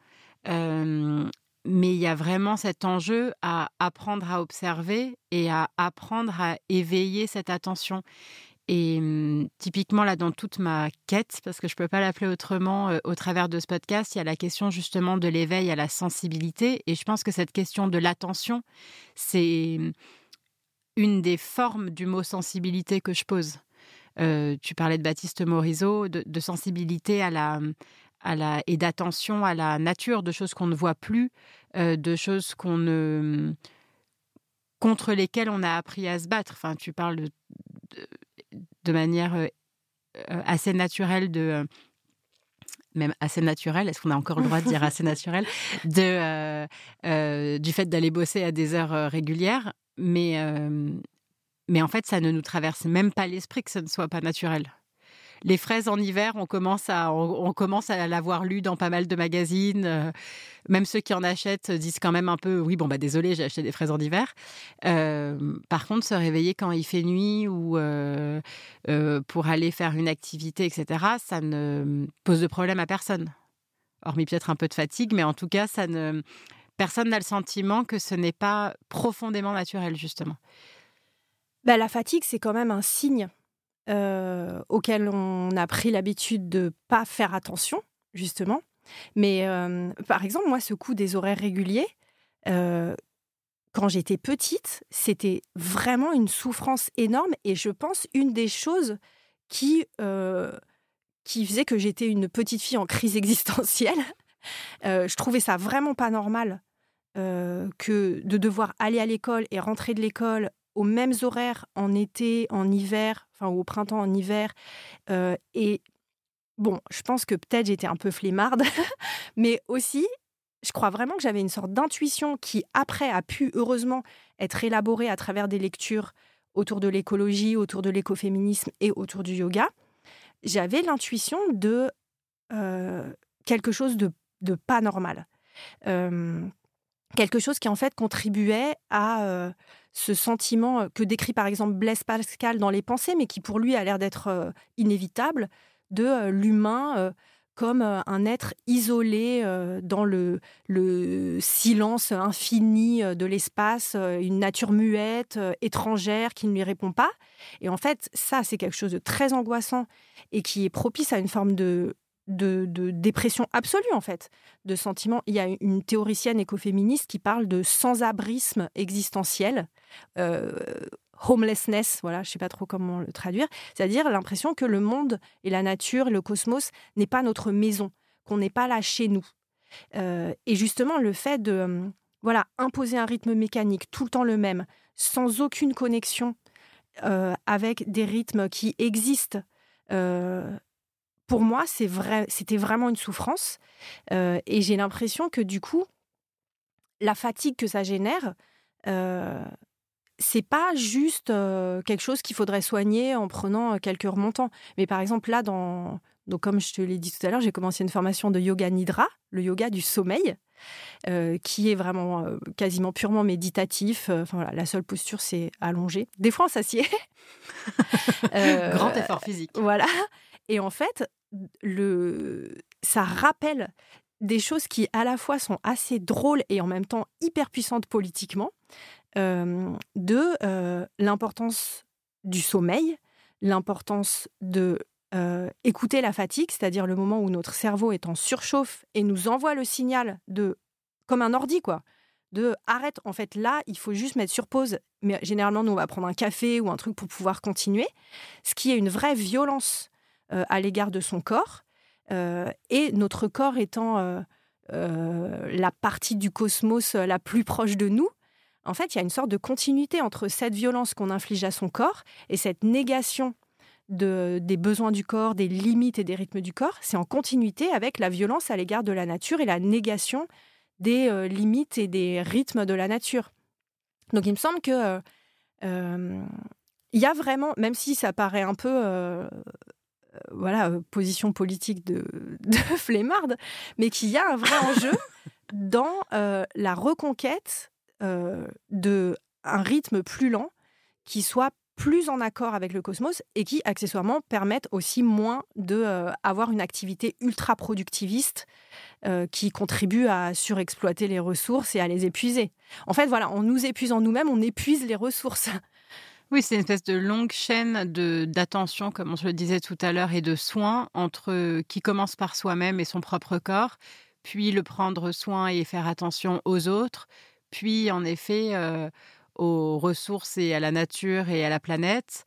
Euh, mais il y a vraiment cet enjeu à apprendre à observer et à apprendre à éveiller cette attention. Et hum, typiquement, là, dans toute ma quête, parce que je ne peux pas l'appeler autrement, au travers de ce podcast, il y a la question justement de l'éveil à la sensibilité. Et je pense que cette question de l'attention, c'est une des formes du mot sensibilité que je pose. Euh, tu parlais de Baptiste Morisot, de, sensibilité à la, à la, et d'attention à la nature, de choses qu'on ne voit plus, euh, de choses qu'on ne, contre lesquelles on a appris à se battre. Enfin, tu parles de, de, manière euh, assez naturelle de même assez naturelle, est-ce qu'on a encore le droit de dire assez naturel, de, du fait d'aller bosser à des heures régulières. Mais, mais en fait, ça ne nous traverse même pas l'esprit que ce ne soit pas naturel. Les fraises en hiver, on commence à, on, commence à l'avoir lu dans pas mal de magazines. même ceux qui en achètent disent quand même un peu, oui, bon, bah désolé, j'ai acheté des fraises en hiver. par contre, se réveiller quand il fait nuit ou pour aller faire une activité, etc., ça ne pose de problème à personne. Hormis peut-être un peu de fatigue, mais en tout cas, ça ne personne n'a le sentiment que ce n'est pas profondément naturel, justement. Bah, la fatigue, c'est quand même un signe euh, auquel on a pris l'habitude de pas faire attention, justement. Mais euh, par exemple, moi, ce coup des horaires réguliers, euh, quand j'étais petite, c'était vraiment une souffrance énorme et je pense une des choses qui, qui faisait que j'étais une petite fille en crise existentielle je trouvais ça vraiment pas normal que de devoir aller à l'école et rentrer de l'école aux mêmes horaires en été, en hiver, enfin au printemps, en hiver. et bon, je pense que peut-être j'étais un peu flemmarde, mais aussi, je crois vraiment que j'avais une sorte d'intuition qui, après, a pu heureusement être élaborée à travers des lectures autour de l'écologie, autour de l'écoféminisme et autour du yoga. J'avais l'intuition de quelque chose de, pas normal. Quelque chose qui, en fait, contribuait à ce sentiment que décrit par exemple Blaise Pascal dans Les Pensées, mais qui pour lui a l'air d'être inévitable, de l'humain comme un être isolé dans le, le, silence infini de l'espace, une nature muette, étrangère, qui ne lui répond pas. Et en fait, ça, c'est quelque chose de très angoissant et qui est propice à une forme de, de, dépression absolue, en fait, de sentiment. Il y a une théoricienne écoféministe qui parle de sans-abrisme existentiel homelessness, voilà, je ne sais pas trop comment le traduire, c'est-à-dire l'impression que le monde et la nature, le cosmos n'est pas notre maison, qu'on n'est pas là chez nous. Euh, et justement, le fait de euh, voilà imposer un rythme mécanique tout le temps le même, sans aucune connexion euh, avec des rythmes qui existent, pour moi, c'est vrai, c'était vraiment une souffrance. et j'ai l'impression que du coup, la fatigue que ça génère, c'est pas juste quelque chose qu'il faudrait soigner en prenant quelques remontants. Mais par exemple, là, dans, donc comme je te l'ai dit tout à l'heure, j'ai commencé une formation de yoga nidra, le yoga du sommeil, qui est vraiment quasiment purement méditatif. Enfin, la seule posture, c'est allonger. Des fois, on s'assied. Grand effort physique. Voilà. Et en fait, le... ça rappelle des choses qui à la fois sont assez drôles et en même temps hyper puissantes politiquement de l'importance du sommeil, l'importance de écouter la fatigue, c'est-à-dire le moment où notre cerveau est en surchauffe et nous envoie le signal de comme un ordi quoi, de arrête en fait là il faut juste mettre sur pause. Mais généralement nous on va prendre un café ou un truc pour pouvoir continuer, ce qui est une vraie violence à l'égard de son corps et notre corps étant la partie du cosmos la plus proche de nous en fait, il y a une sorte de continuité entre cette violence qu'on inflige à son corps et cette négation des besoins du corps, des limites et des rythmes du corps. C'est en continuité avec la violence à l'égard de la nature et la négation des euh, limites et des rythmes de la nature. Donc il me semble que euh, il y a vraiment, même si ça paraît un peu euh, voilà, position politique de, de flemmarde, mais qu'il y a un vrai enjeu dans la reconquête euh, de un rythme plus lent qui soit plus en accord avec le cosmos et qui accessoirement permette aussi moins de euh, avoir une activité ultra productiviste euh, qui contribue à surexploiter les ressources et à les épuiser. En fait, voilà, en nous épuisant nous-mêmes, on épuise les ressources. Oui, c'est une espèce de longue chaîne de d'attention, comme on se le disait tout à l'heure, et de soins entre qui commence par soi-même et son propre corps, puis le prendre soin et faire attention aux autres, puis en effet aux ressources et à la nature et à la planète,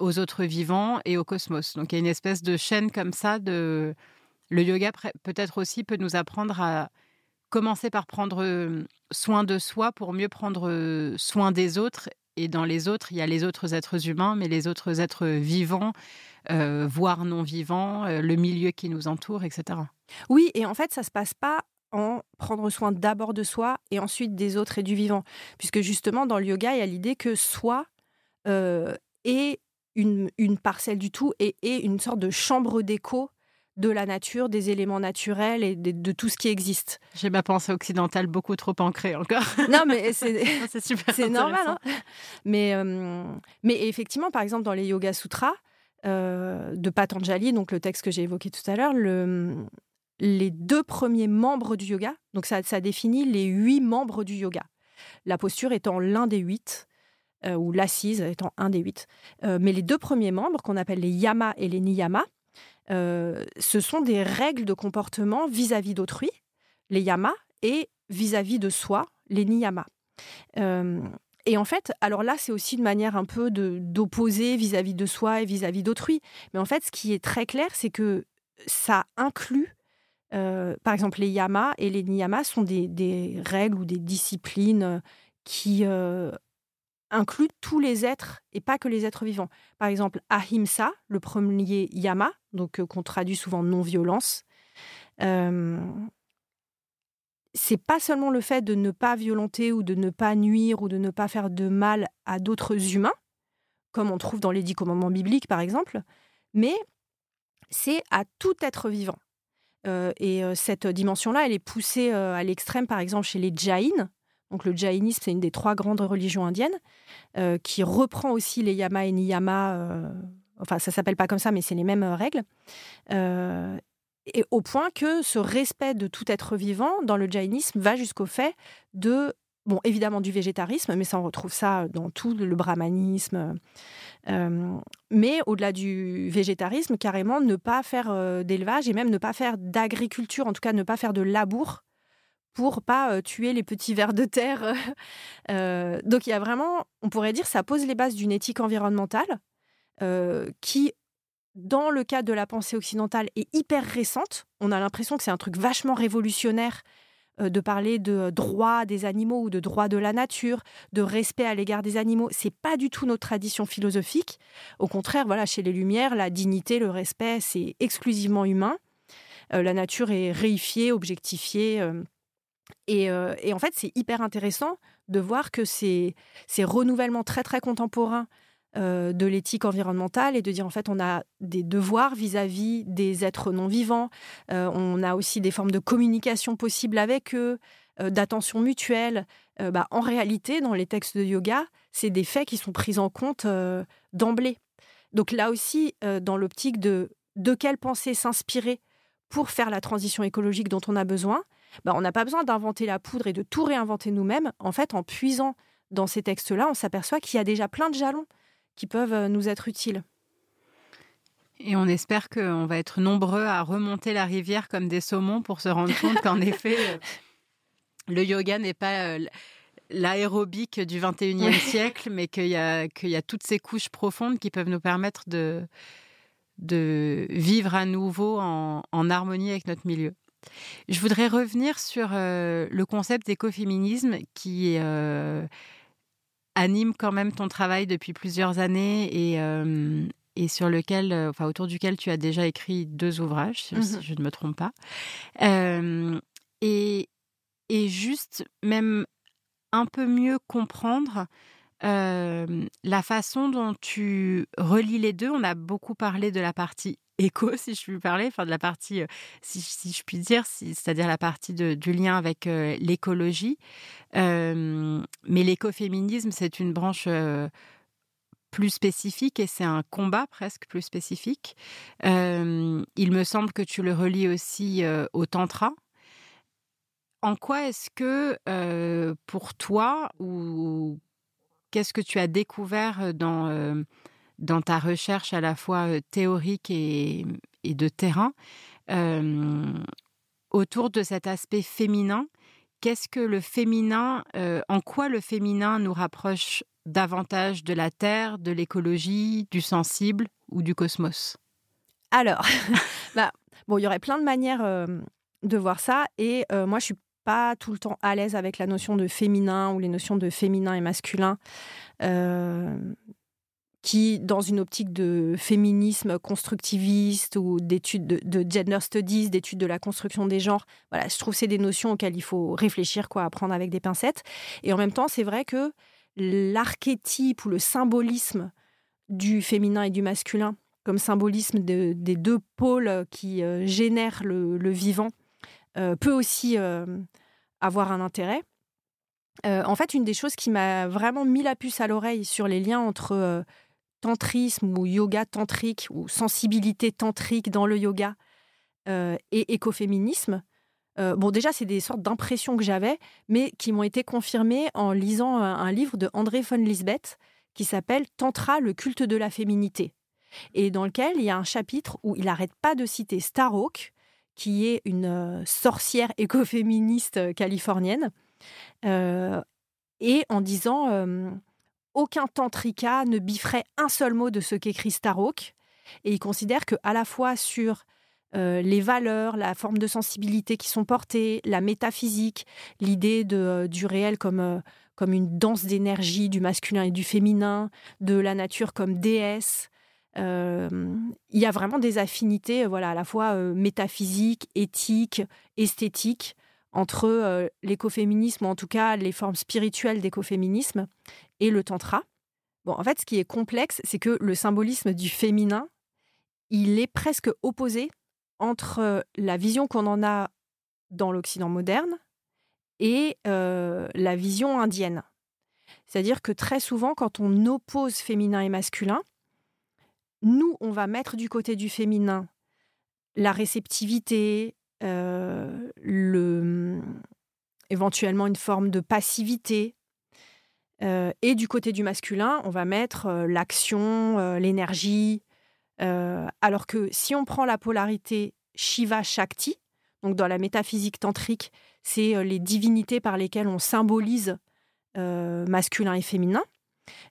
aux autres vivants et au cosmos. Donc il y a une espèce de chaîne comme ça de le yoga peut-être aussi peut nous apprendre à commencer par prendre soin de soi pour mieux prendre soin des autres. Et dans les autres, il y a les autres êtres humains, mais les autres êtres vivants, voire non vivants, le milieu qui nous entoure, etc. Oui, et en fait, ça se passe pas en prendre soin d'abord de soi et ensuite des autres et du vivant. Puisque justement, dans le yoga, il y a l'idée que soi euh, est une, parcelle du tout et est une sorte de chambre d'écho de la nature, des éléments naturels et de, tout ce qui existe. J'ai ma pensée occidentale beaucoup trop ancrée encore. Non, mais c'est normal. Hein. mais, euh, mais effectivement, par exemple, dans les Yoga Sutras euh, de Patanjali, donc le texte que j'ai évoqué tout à l'heure, le, les deux premiers membres du yoga. Donc ça, définit les huit membres du yoga. La posture étant l'un des huit, euh, ou l'assise étant un des huit. Mais les deux premiers membres, qu'on appelle les yamas et les niyamas, euh, ce sont des règles de comportement vis-à-vis d'autrui, les yamas, et vis-à-vis de soi, les niyamas. et en fait, alors là, c'est aussi une manière un peu d'opposer vis-à-vis de soi et vis-à-vis d'autrui. Mais en fait, ce qui est très clair, c'est que ça inclut par exemple, les yamas et les niyamas sont des, règles ou des disciplines qui incluent tous les êtres et pas que les êtres vivants. Par exemple, ahimsa, le premier yama, donc qu'on traduit souvent non-violence. c'est pas seulement le fait de ne pas violenter ou de ne pas nuire ou de ne pas faire de mal à d'autres humains, comme on trouve dans les dix commandements bibliques par exemple, mais c'est à tout être vivant. Euh, et euh, cette dimension-là, elle est poussée euh, à l'extrême, par exemple, chez les Jains. Donc le Jainisme, c'est une des trois grandes religions indiennes, qui reprend aussi les Yama et Niyama. enfin, ça s'appelle pas comme ça, mais c'est les mêmes règles. et au point que ce respect de tout être vivant dans le Jainisme va jusqu'au fait de bon, évidemment du végétarisme, mais ça on retrouve ça dans tout le brahmanisme. Euh, mais au-delà du végétarisme, carrément ne pas faire euh, d'élevage et même ne pas faire d'agriculture, en tout cas ne pas faire de labour pour pas euh, tuer les petits vers de terre. donc il y a vraiment, on pourrait dire, ça pose les bases d'une éthique environnementale qui, dans le cadre de la pensée occidentale, est hyper récente. On a l'impression que c'est un truc vachement révolutionnaire euh, de parler de droit des animaux ou de droit de la nature, de respect à l'égard des animaux. C'est pas du tout notre tradition philosophique. Au contraire, voilà, chez les Lumières, la dignité, le respect, c'est exclusivement humain. Euh, la nature est réifiée, objectifiée. Euh, et, et, en fait, c'est hyper intéressant de voir que ces, renouvellements très très contemporains euh, de l'éthique environnementale et de dire en fait on a des devoirs vis-à-vis des êtres non vivants, euh, on a aussi des formes de communication possibles avec eux, euh, d'attention mutuelle. Bah, en réalité, dans les textes de yoga, c'est des faits qui sont pris en compte d'emblée. Donc là aussi, dans l'optique de de quelle pensée s'inspirer pour faire la transition écologique dont on a besoin, bah, on n'a pas besoin d'inventer la poudre et de tout réinventer nous-mêmes. En fait, en puisant dans ces textes-là, on s'aperçoit qu'il y a déjà plein de jalons qui peuvent euh, nous être utiles. Et on espère qu'on va être nombreux à remonter la rivière comme des saumons pour se rendre compte qu'en effet, euh, le yoga n'est pas euh, l'aérobic du 21e siècle, mais qu'il y, a, y a toutes ces couches profondes qui peuvent nous permettre de, de vivre à nouveau en, harmonie avec notre milieu. Je voudrais revenir sur le concept d'écoféminisme qui anime quand même ton travail depuis plusieurs années et, euh, et sur lequel, euh, enfin, autour duquel tu as déjà écrit deux ouvrages, si, mmh je ne me trompe pas. Euh, et, et juste même un peu mieux comprendre la façon dont tu relis les deux. On a beaucoup parlé de la partie éco, si je puis parler, enfin de la partie, si, si je puis dire, c'est-à-dire la partie du lien avec l'écologie. mais l'écoféminisme, c'est une branche plus spécifique et c'est un combat presque plus spécifique. il me semble que tu le relis aussi au tantra. En quoi est-ce que pour toi, ou qu'est-ce que tu as découvert dans dans ta recherche à la fois théorique et, de terrain autour de cet aspect féminin. Qu'est-ce que le féminin, en quoi le féminin nous rapproche davantage de la Terre, de l'écologie, du sensible ou du cosmos? Alors, bah, bon, il y aurait plein de manières de voir ça. Et moi, je suis pas tout le temps à l'aise avec la notion de féminin ou les notions de féminin et masculin qui, dans une optique de féminisme constructiviste ou d'études de, gender studies, d'études de la construction des genres, voilà, je trouve que c'est des notions auxquelles il faut réfléchir, quoi, apprendre avec des pincettes. Et en même temps, c'est vrai que l'archétype ou le symbolisme du féminin et du masculin, comme symbolisme des deux pôles qui euh, génèrent le, vivant, euh, peut aussi euh, avoir un intérêt. en fait, une des choses qui m'a vraiment mis la puce à l'oreille sur les liens entre tantrisme ou yoga tantrique ou sensibilité tantrique dans le yoga euh, et écoféminisme. Euh, bon, déjà, c'est des sortes d'impressions que j'avais, mais qui m'ont été confirmées en lisant un, livre de André von Lisbeth qui s'appelle Tantra, le culte de la féminité, et dans lequel il y a un chapitre où il n'arrête pas de citer Starhawk, qui est une euh, sorcière écoféministe californienne, et en disant aucun tantrika ne bifferait un seul mot de ce qu'écrit Starhawk. Et il considère que à la fois sur les valeurs, la forme de sensibilité qui sont portées, la métaphysique, l'idée du réel comme, comme une danse d'énergie du masculin et du féminin, de la nature comme déesse. il y a vraiment des affinités, voilà, à la fois métaphysiques, éthiques, esthétiques, entre l'écoféminisme, ou en tout cas les formes spirituelles d'écoféminisme, et le tantra. Bon, en fait, ce qui est complexe, c'est que le symbolisme du féminin, il est presque opposé entre la vision qu'on en a dans l'Occident moderne et la vision indienne. C'est-à-dire que très souvent, quand on oppose féminin et masculin, nous, on va mettre du côté du féminin la réceptivité, le, éventuellement une forme de passivité, et du côté du masculin, on va mettre l'action, l'énergie. alors que si on prend la polarité Shiva-Shakti, donc dans la métaphysique tantrique, c'est les divinités par lesquelles on symbolise masculin et féminin.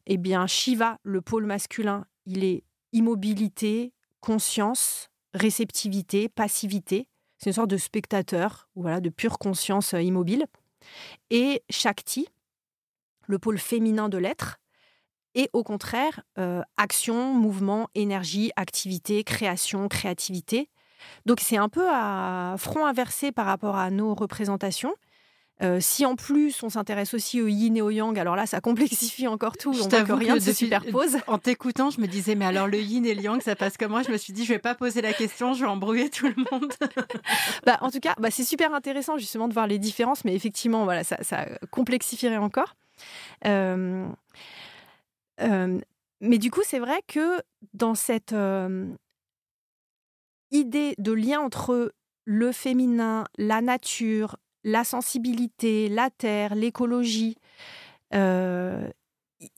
Eh bien, Shiva, le pôle masculin, il est immobilité, conscience, réceptivité, passivité. C'est une sorte de spectateur, voilà, de pure conscience immobile. Et Shakti, le pôle féminin de l'être, et au contraire, euh, action, mouvement, énergie, activité, création, créativité. Donc c'est un peu à front inversé par rapport à nos représentations. Euh, si en plus on s'intéresse aussi au yin et au yang, alors là ça complexifie encore tout. Je on voit que rien ne se superpose. En t'écoutant, je me disais mais alors le yin et le yang ça passe comment Je me suis dit je vais pas poser la question, je vais embrouiller tout le monde. bah, en tout cas, bah, c'est super intéressant justement de voir les différences, mais effectivement voilà ça, ça complexifierait encore. Mais du coup, c'est vrai que dans cette idée de lien entre le féminin, la nature, la sensibilité, la terre, l'écologie, il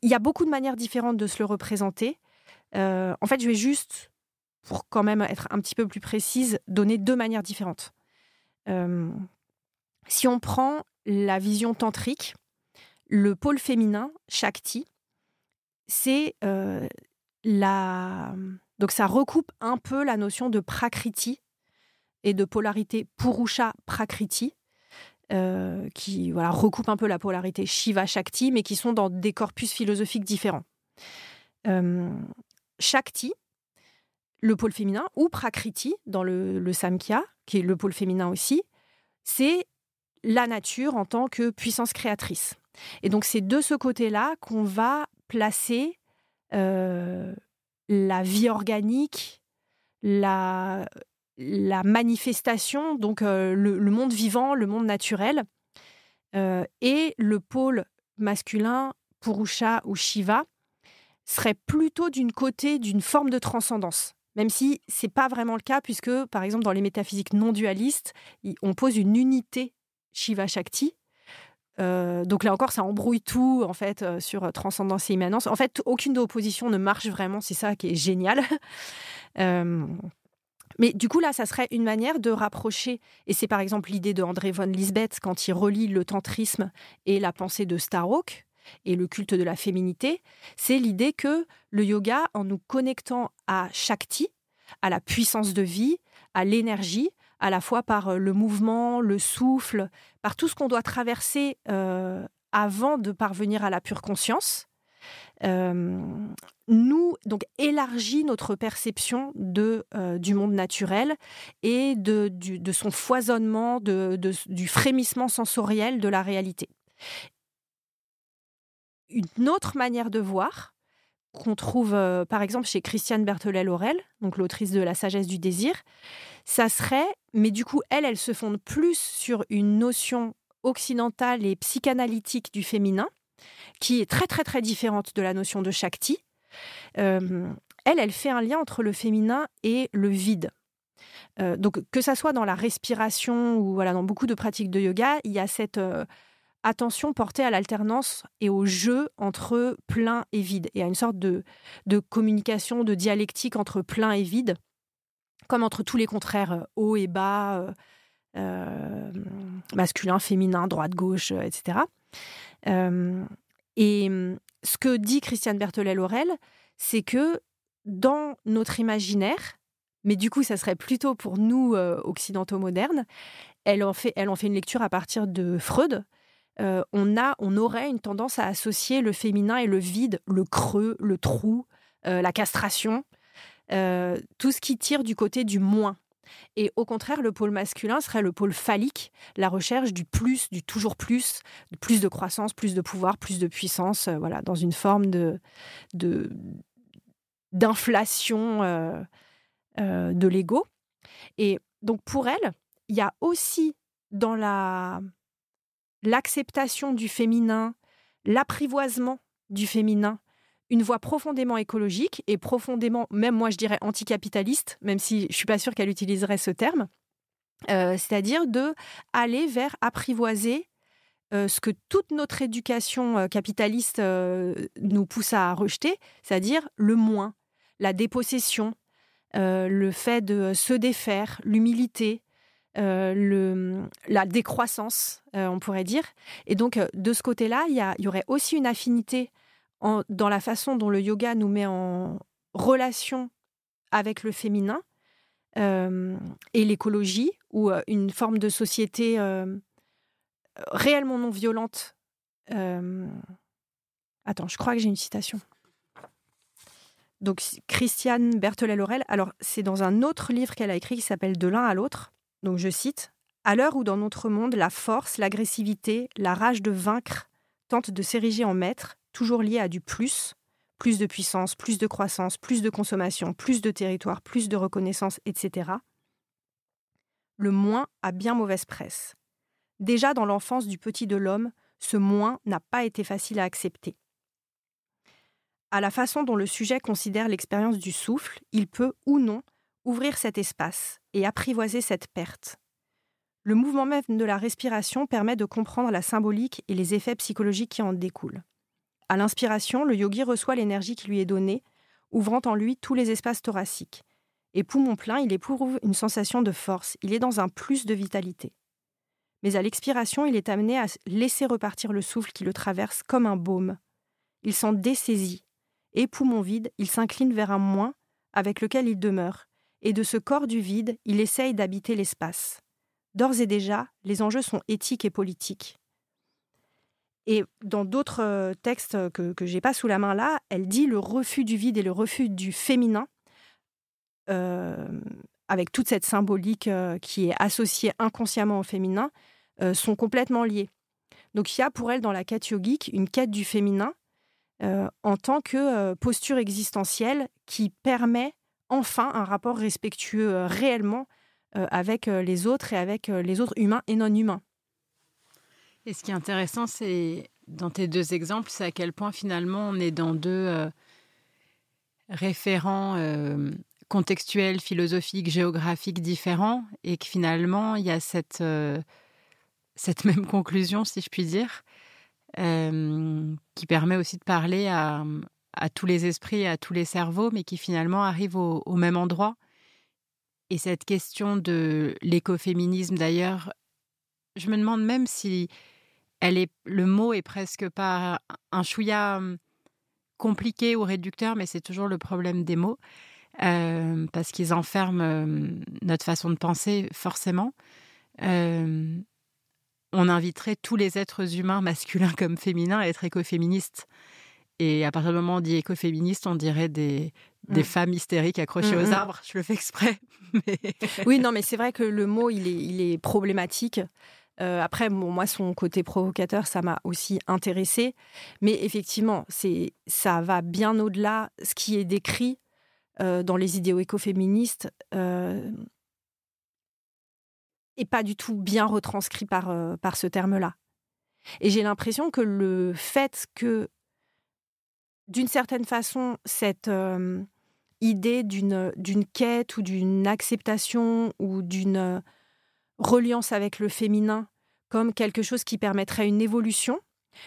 y a beaucoup de manières différentes de se le représenter. en fait, je vais juste, pour quand même être un petit peu plus précise, donner deux manières différentes. si on prend la vision tantrique, le pôle féminin, Shakti, c'est euh, la. Donc ça recoupe un peu la notion de prakriti et de polarité purusha prakriti, euh, qui voilà, recoupe un peu la polarité Shiva Shakti, mais qui sont dans des corpus philosophiques différents. Euh, Shakti, le pôle féminin, ou prakriti dans le, le Samkhya, qui est le pôle féminin aussi, c'est la nature en tant que puissance créatrice. Et donc c'est de ce côté-là qu'on va placer euh, la vie organique, la, manifestation, donc euh, le, monde vivant, le monde naturel, euh, et le pôle masculin, Purusha ou Shiva, serait plutôt d'une côté d'une forme de transcendance. Même si c'est pas vraiment le cas, puisque par exemple dans les métaphysiques non dualistes, on pose une unité Shiva Shakti, euh, donc là encore, ça embrouille tout en fait euh, sur euh, transcendance et immanence. En fait, aucune opposition ne marche vraiment. C'est ça qui est génial. mais du coup, là, ça serait une manière de rapprocher. Et c'est par exemple l'idée de André von Lisbeth quand il relie le tantrisme et la pensée de Starhawk et le culte de la féminité. C'est l'idée que le yoga, en nous connectant à Shakti, à la puissance de vie, à l'énergie, à la fois par euh, le mouvement, le souffle, par tout ce qu'on doit traverser euh, avant de parvenir à la pure conscience, euh, nous donc élargit notre perception de, du monde naturel et de, de son foisonnement, de, du frémissement sensoriel de la réalité. Une autre manière de voir, qu'on trouve par exemple chez Christiane Berthollet-Laurel, donc l'autrice de La sagesse du désir, ça serait, mais du coup, elle, elle se fonde plus sur une notion occidentale et psychanalytique du féminin, qui est très très très différente de la notion de Shakti. Euh, elle, elle fait un lien entre le féminin et le vide. Euh, donc que ça soit dans la respiration ou voilà dans beaucoup de pratiques de yoga, il y a cette euh, attention portée à l'alternance et au jeu entre plein et vide, et à une sorte de, de communication, de dialectique entre plein et vide comme entre tous les contraires, euh, haut et bas, euh, euh, masculin, féminin, droite, gauche, etc. et ce que dit Christiane Berthollet-Laurel, c'est que dans notre imaginaire, mais du coup, ça serait plutôt pour nous occidentaux modernes. Elle en, fait, elle en fait une lecture à partir de Freud. On, a, on aurait une tendance à associer le féminin et le vide, le creux, le trou, la castration, tout ce qui tire du côté du moins. Et au contraire, le pôle masculin serait le pôle phallique, la recherche du plus, du toujours plus, plus de croissance, plus de pouvoir, plus de puissance, euh, voilà, dans une forme de, d'inflation euh, euh, de l'ego. Et donc pour elle, il y a aussi dans la l'acceptation du féminin, l'apprivoisement du féminin, une voix profondément écologique et profondément, même moi je dirais anticapitaliste, même si je suis pas sûre qu'elle utiliserait ce terme, euh, c'est-à-dire de aller vers apprivoiser euh, ce que toute notre éducation euh, capitaliste nous pousse à rejeter, c'est-à-dire le moins, la dépossession, le fait de se défaire, l'humilité, le, la décroissance, on pourrait dire. Et donc, de ce côté-là, il y, aurait aussi une affinité dans la façon dont le yoga nous met en relation avec le féminin euh, et l'écologie, ou euh, une forme de société euh, réellement non violente. Attends, je crois que j'ai une citation. Donc, Christiane Berthollet-Laurel, alors c'est dans un autre livre qu'elle a écrit qui s'appelle De l'un à l'autre. Donc, je cite À l'heure où dans notre monde, la force, l'agressivité, la rage de vaincre tentent de s'ériger en maître, toujours lié à du plus, plus de puissance, plus de croissance, plus de consommation, plus de territoire, plus de reconnaissance, etc. Le moins a bien mauvaise presse. Déjà dans l'enfance du petit de l'homme, ce moins n'a pas été facile à accepter. À la façon dont le sujet considère l'expérience du souffle, il peut ou non ouvrir cet espace et apprivoiser cette perte. Le mouvement même de la respiration permet de comprendre la symbolique et les effets psychologiques qui en découlent. À l'inspiration, le yogi reçoit l'énergie qui lui est donnée, ouvrant en lui tous les espaces thoraciques. Et poumon plein, il éprouve une sensation de force, il est dans un plus de vitalité. Mais à l'expiration, il est amené à laisser repartir le souffle qui le traverse comme un baume. Il s'en dessaisit, et poumon vide, il s'incline vers un moins avec lequel il demeure, et de ce corps du vide, il essaye d'habiter l'espace. D'ores et déjà, les enjeux sont éthiques et politiques. Et dans d'autres euh, textes que, que j'ai pas sous la main là, elle dit le refus du vide et le refus du féminin, euh, avec toute cette symbolique euh, qui est associée inconsciemment au féminin, sont complètement liés. Donc il y a pour elle dans la quête yogique une quête du féminin en tant que posture existentielle qui permet enfin un rapport respectueux réellement avec les autres et avec les autres humains et non humains. Et ce qui est intéressant, c'est dans tes deux exemples, c'est à quel point finalement on est dans deux euh, référents euh, contextuels, philosophiques, géographiques différents, et que finalement il y a cette, euh, cette même conclusion, si je puis dire, qui permet aussi de parler à, à, tous les esprits, à tous les cerveaux, mais qui finalement arrive au, au même endroit. Et cette question de l'écoféminisme, d'ailleurs, je me demande même si elle est, le mot est presque pas un chouïa hum, compliqué ou réducteur, mais c'est toujours le problème des mots, euh, parce qu'ils enferment hum, notre façon de penser forcément. Euh, on inviterait tous les êtres humains, masculins comme féminins, à être écoféministes. Et à partir du moment où on dit écoféministe, on dirait des, des mm. femmes hystériques accrochées mm, aux mm. arbres. Je le fais exprès. Oui, non, mais c'est vrai que le mot, il est, il est problématique. Euh, après, moi, son côté provocateur, ça m'a aussi intéressé. Mais effectivement, c'est, ça va bien au-delà. Ce qui est décrit euh, dans les idéaux écoféministes euh, est pas du tout bien retranscrit par, euh, par ce terme-là. Et j'ai l'impression que le fait que, d'une certaine façon, cette idée d'une, quête ou d'une acceptation ou d'une reliance avec le féminin comme quelque chose qui permettrait une évolution,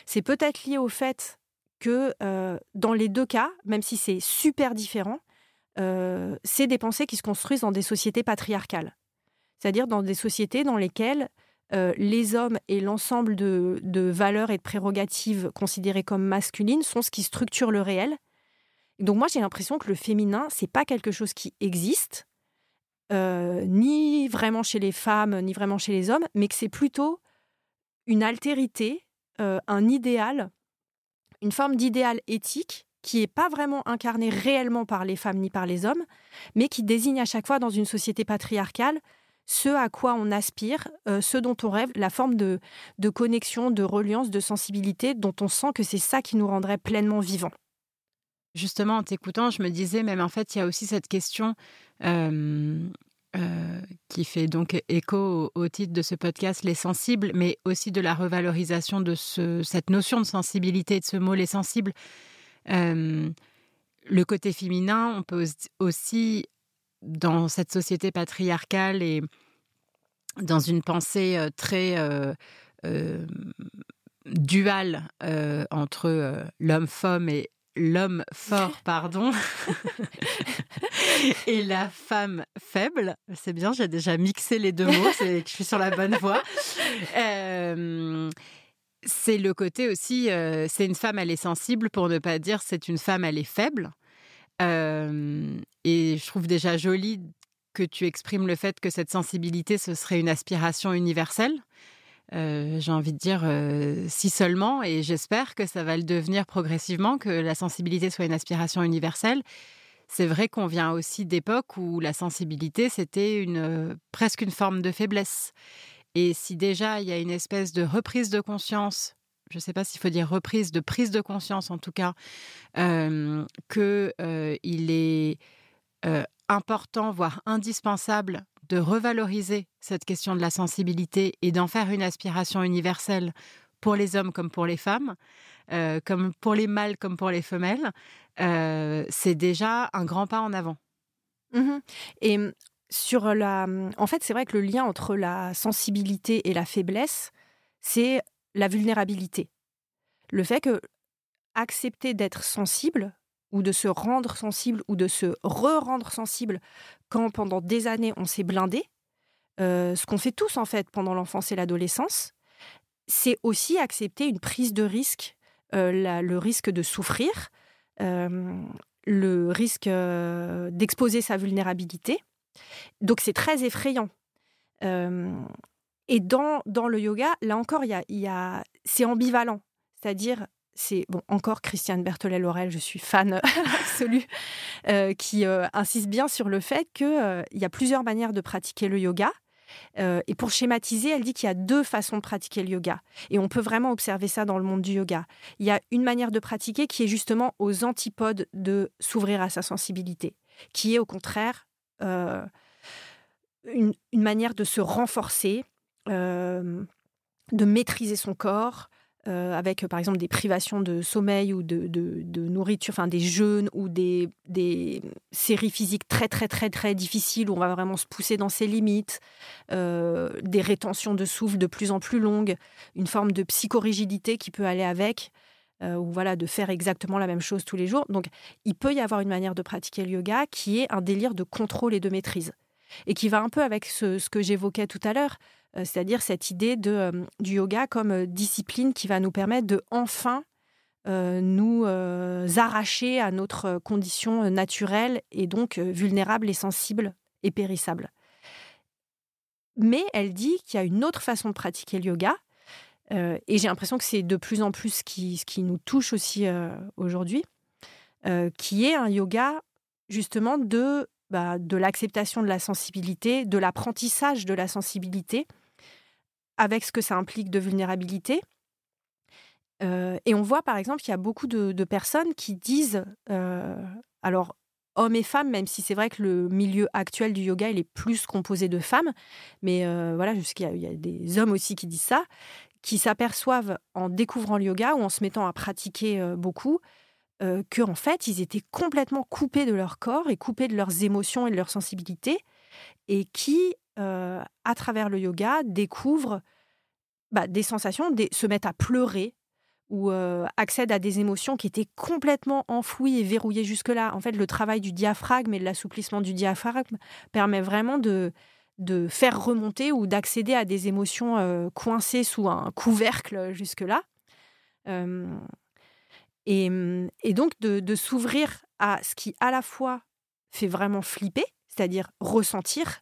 c'est peut-être lié au fait que euh, dans les deux cas, même si c'est super différent, euh, c'est des pensées qui se construisent dans des sociétés patriarcales. C'est-à-dire dans des sociétés dans lesquelles euh, les hommes et l'ensemble de, valeurs et de prérogatives considérées comme masculines sont ce qui structure le réel. donc moi j'ai l'impression que le féminin, c'est pas quelque chose qui existe, ni vraiment chez les femmes, ni vraiment chez les hommes, mais que c'est plutôt une altérité, un idéal, une forme d'idéal éthique qui n'est pas vraiment incarné réellement par les femmes ni par les hommes, mais qui désigne à chaque fois dans une société patriarcale ce à quoi on aspire, euh, ce dont on rêve, la forme de, connexion, de reliance, de sensibilité dont on sent que c'est ça qui nous rendrait pleinement vivants. Justement, en t'écoutant, je me disais, même en fait, il y a aussi cette question euh, qui fait donc écho au, titre de ce podcast, les sensibles, mais aussi de la revalorisation de cette notion de sensibilité, de ce mot les sensibles. le côté féminin, on peut aussi dans cette société patriarcale et dans une pensée euh, très euh, euh, duale entre l'homme femme et l'homme fort, pardon, et la femme faible. C'est bien, j'ai déjà mixé les deux mots, je suis sur la bonne voie. c'est le côté aussi, c'est une femme, elle est sensible, pour ne pas dire c'est une femme, elle est faible et je trouve déjà joli que tu exprimes le fait que cette sensibilité, ce serait une aspiration universelle. J'ai envie de dire si seulement, et j'espère que ça va le devenir progressivement, que la sensibilité soit une aspiration universelle. C'est vrai qu'on vient aussi d'époques où la sensibilité, c'était une, presque une forme de faiblesse. Et si déjà il y a une espèce de reprise de conscience je ne sais pas s'il faut dire reprise, de prise de conscience en tout cas, euh, qu'il est important, voire indispensable, de revaloriser cette question de la sensibilité et d'en faire une aspiration universelle pour les hommes comme pour les femmes, comme pour les mâles comme pour les femelles, c'est déjà un grand pas en avant. Mmh et sur la, en fait, c'est vrai que le lien entre la sensibilité et la faiblesse, c'est la vulnérabilité. Le fait que accepter d'être sensible ou de se rendre sensible ou de se re-rendre sensible quand pendant des années on s'est blindé, euh, ce qu'on fait tous en fait pendant l'enfance et l'adolescence, c'est aussi accepter une prise de risque, euh, le risque de souffrir, euh, le risque d'exposer sa vulnérabilité. Donc c'est très effrayant. Et dans, dans le yoga, là encore, a, y a, c'est ambivalent. C'est-à-dire, c'est bon, encore Christiane Berthollet-Laurel, je suis fan absolue, euh, qui euh, insiste bien sur le fait qu'il euh, y a plusieurs manières de pratiquer le yoga. et pour schématiser, elle dit qu'il y a deux façons de pratiquer le yoga. Et on peut vraiment observer ça dans le monde du yoga. Il y a une manière de pratiquer qui est justement aux antipodes de s'ouvrir à sa sensibilité, qui est au contraire une, une, manière de se renforcer, de maîtriser son corps, avec par exemple des privations de sommeil ou de, nourriture, enfin des jeûnes ou des, séries physiques très très très très difficiles où on va vraiment se pousser dans ses limites, des rétentions de souffle de plus en plus longues, une forme de psychorigidité qui peut aller avec, ou voilà de faire exactement la même chose tous les jours. Donc il peut y avoir une manière de pratiquer le yoga qui est un délire de contrôle et de maîtrise et qui va un peu avec ce que j'évoquais tout à l'heure. Euh, c'est-à-dire cette idée de, euh, du yoga comme euh, discipline qui va nous permettre de enfin nous arracher à notre condition naturelle et donc vulnérable et sensible et périssable. Mais elle dit qu'il y a une autre façon de pratiquer le yoga, et j'ai l'impression que c'est de plus en plus ce qui, ce qui nous touche aussi aujourd'hui, qui est un yoga justement de, bah, de l'acceptation de la sensibilité, de l'apprentissage de la sensibilité, avec ce que ça implique de vulnérabilité. Euh, et on voit par exemple qu'il y a beaucoup de, personnes qui disent, euh, alors hommes et femmes, même si c'est vrai que le milieu actuel du yoga, il est plus composé de femmes, mais euh, voilà, jusqu'il y, a des hommes aussi qui disent ça, qui s'aperçoivent en découvrant le yoga ou en se mettant à pratiquer beaucoup, qu'en en fait, ils étaient complètement coupés de leur corps et coupés de leurs émotions et de leur sensibilité, et qui, à travers le yoga, découvrent bah, des sensations, se mettent à pleurer ou accèdent à des émotions qui étaient complètement enfouies et verrouillées jusque-là. En fait, le travail du diaphragme et de l'assouplissement du diaphragme permet vraiment de, de faire remonter ou d'accéder à des émotions coincées sous un couvercle jusque-là. et, donc de, de s'ouvrir à ce qui à la fois fait vraiment flipper, c'est-à-dire ressentir,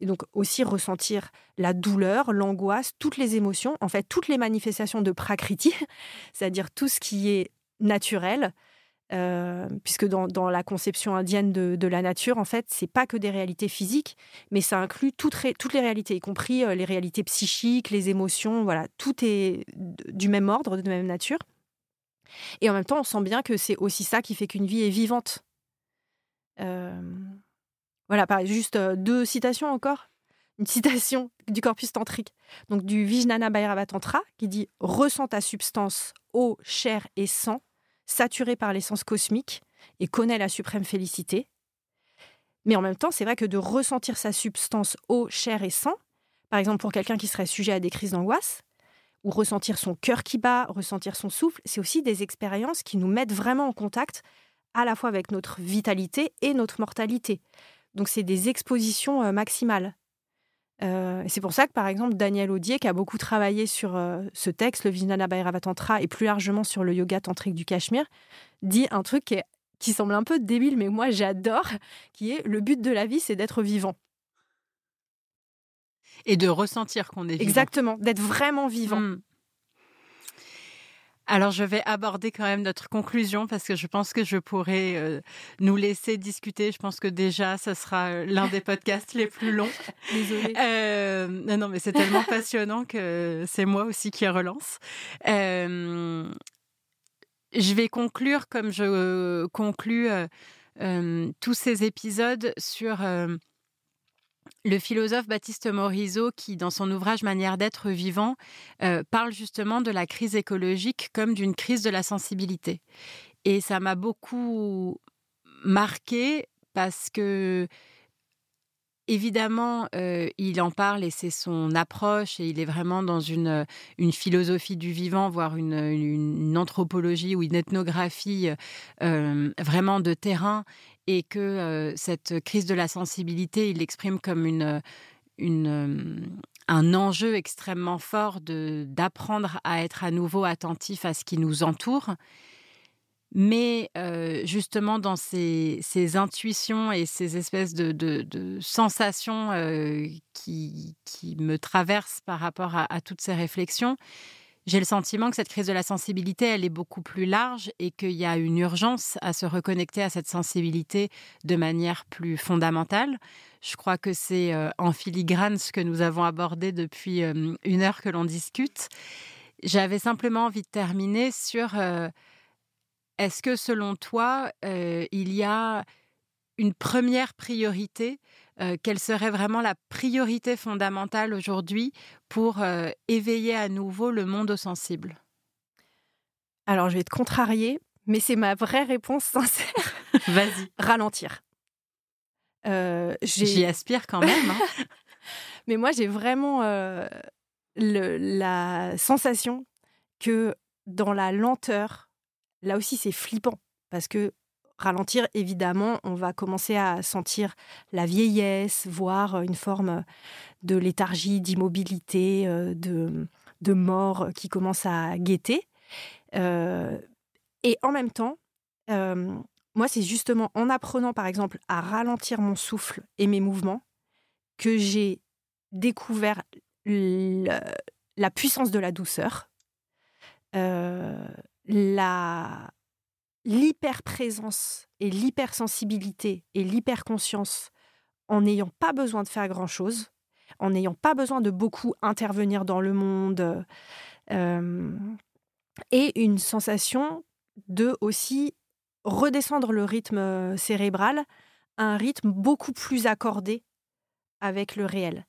et donc aussi ressentir la douleur, l'angoisse, toutes les émotions, en fait toutes les manifestations de prakriti, c'est-à-dire tout ce qui est naturel, euh, puisque dans, la conception indienne de, la nature, en fait, c'est pas que des réalités physiques, mais ça inclut toutes, les réalités, y compris euh, les réalités psychiques, les émotions, voilà, tout est du même ordre, de même nature. Et en même temps, on sent bien que c'est aussi ça qui fait qu'une vie est vivante. Euh, voilà, juste deux citations encore. Une citation du corpus tantrique, donc du Vijnana Bhairava Tantra, qui dit Ressens ta substance, eau, chair et sang, saturé par l'essence cosmique et connaît la suprême félicité. Mais en même temps, c'est vrai que de ressentir sa substance eau, chair et sang, par exemple pour quelqu'un qui serait sujet à des crises d'angoisse, ou ressentir son cœur qui bat, ressentir son souffle, c'est aussi des expériences qui nous mettent vraiment en contact à la fois avec notre vitalité et notre mortalité. Donc c'est des expositions maximales. Euh, c'est pour ça que, par exemple, Daniel Audier, qui a beaucoup travaillé sur euh, ce texte, le Vijnana Bhairava Tantra, et plus largement sur le yoga tantrique du Cachemire, dit un truc qui, qui semble un peu débile, mais moi j'adore, qui est le but de la vie, c'est d'être vivant. Et de ressentir qu'on est vivant. Exactement, d'être vraiment vivant. Hmm. Alors, je vais aborder quand même notre conclusion parce que je pense que je pourrais euh, nous laisser discuter. Je pense que déjà, ce sera euh, l'un des podcasts les plus longs. Désolée. Euh, non, non, mais c'est tellement passionnant que c'est moi aussi qui relance. je vais conclure comme je conclus tous ces épisodes sur le philosophe Baptiste Morisot, qui dans son ouvrage Manière d'être vivant, euh, parle justement de la crise écologique comme d'une crise de la sensibilité. Et ça m'a beaucoup marqué parce que évidemment, euh, il en parle et c'est son approche et il est vraiment dans une, une philosophie du vivant, voire une, anthropologie ou une ethnographie euh, vraiment de terrain et que cette crise de la sensibilité, il l'exprime comme une, un enjeu extrêmement fort d'apprendre à être à nouveau attentif à ce qui nous entoure. Mais justement, dans ces, intuitions et ces espèces de, sensations qui, me traversent par rapport à, toutes ces réflexions, j'ai le sentiment que cette crise de la sensibilité, elle est beaucoup plus large et qu'il y a une urgence à se reconnecter à cette sensibilité de manière plus fondamentale. Je crois que c'est en filigrane ce que nous avons abordé depuis une heure que l'on discute. J'avais simplement envie de terminer sur est-ce que selon toi, il y a une première priorité euh, quelle serait vraiment la priorité fondamentale aujourd'hui pour euh, éveiller à nouveau le monde sensible? Alors, je vais te contrarier, mais c'est ma vraie réponse sincère. Vas-y. Ralentir. J'y aspire quand même. Hein. mais moi, j'ai vraiment la sensation que dans la lenteur, là aussi, c'est flippant parce que ralentir, évidemment, on va commencer à sentir la vieillesse, voire une forme de léthargie, d'immobilité, euh, de, mort qui commence à guetter. Euh, et en même temps, euh, moi, c'est justement en apprenant, par exemple, à ralentir mon souffle et mes mouvements que j'ai découvert la puissance de la douceur, la l'hyper-présence et l'hypersensibilité et l'hyperconscience en n'ayant pas besoin de faire grand-chose, en n'ayant pas besoin de beaucoup intervenir dans le monde, euh, et une sensation de aussi redescendre le rythme euh, cérébral à un rythme beaucoup plus accordé avec le réel.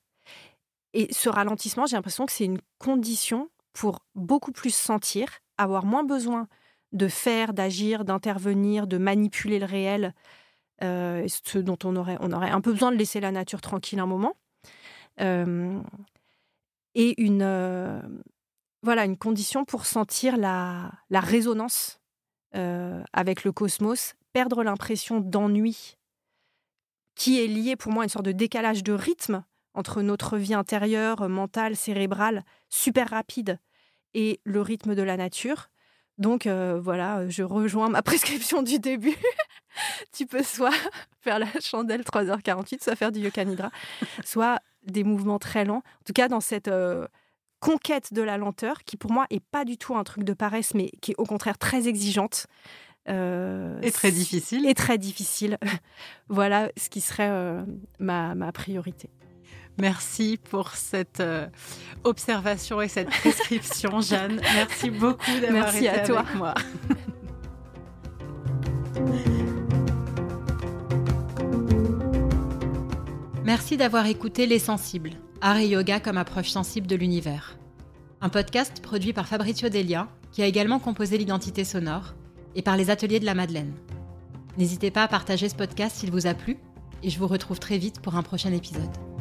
Et ce ralentissement, j'ai l'impression que c'est une condition pour beaucoup plus sentir, avoir moins besoin de faire, d'agir, d'intervenir, de manipuler le réel, euh, ce dont on aurait, on aurait un peu besoin de laisser la nature tranquille un moment. Euh, et une, euh, voilà, une condition pour sentir la, la résonance avec le cosmos, perdre l'impression d'ennui qui est lié pour moi à une sorte de décalage de rythme entre notre vie intérieure, mentale, cérébrale, super rapide, et le rythme de la nature. Donc euh, voilà, je rejoins ma prescription du début. tu peux soit faire la chandelle 3h48, soit faire du yoga nidra, soit des mouvements très lents. En tout cas, dans cette euh, conquête de la lenteur, qui pour moi est pas du tout un truc de paresse, mais qui est au contraire très exigeante. Euh, et très difficile. Et très difficile. voilà ce qui serait ma, ma, priorité. Merci pour cette observation et cette prescription, Jeanne. Merci beaucoup d'avoir été à toi. avec moi. Merci d'avoir écouté Les Sensibles, art et yoga comme approche sensible de l'univers. Un podcast produit par Fabrizio Delia, qui a également composé l'identité sonore, et par les ateliers de la Madeleine. N'hésitez pas à partager ce podcast s'il vous a plu, et je vous retrouve très vite pour un prochain épisode.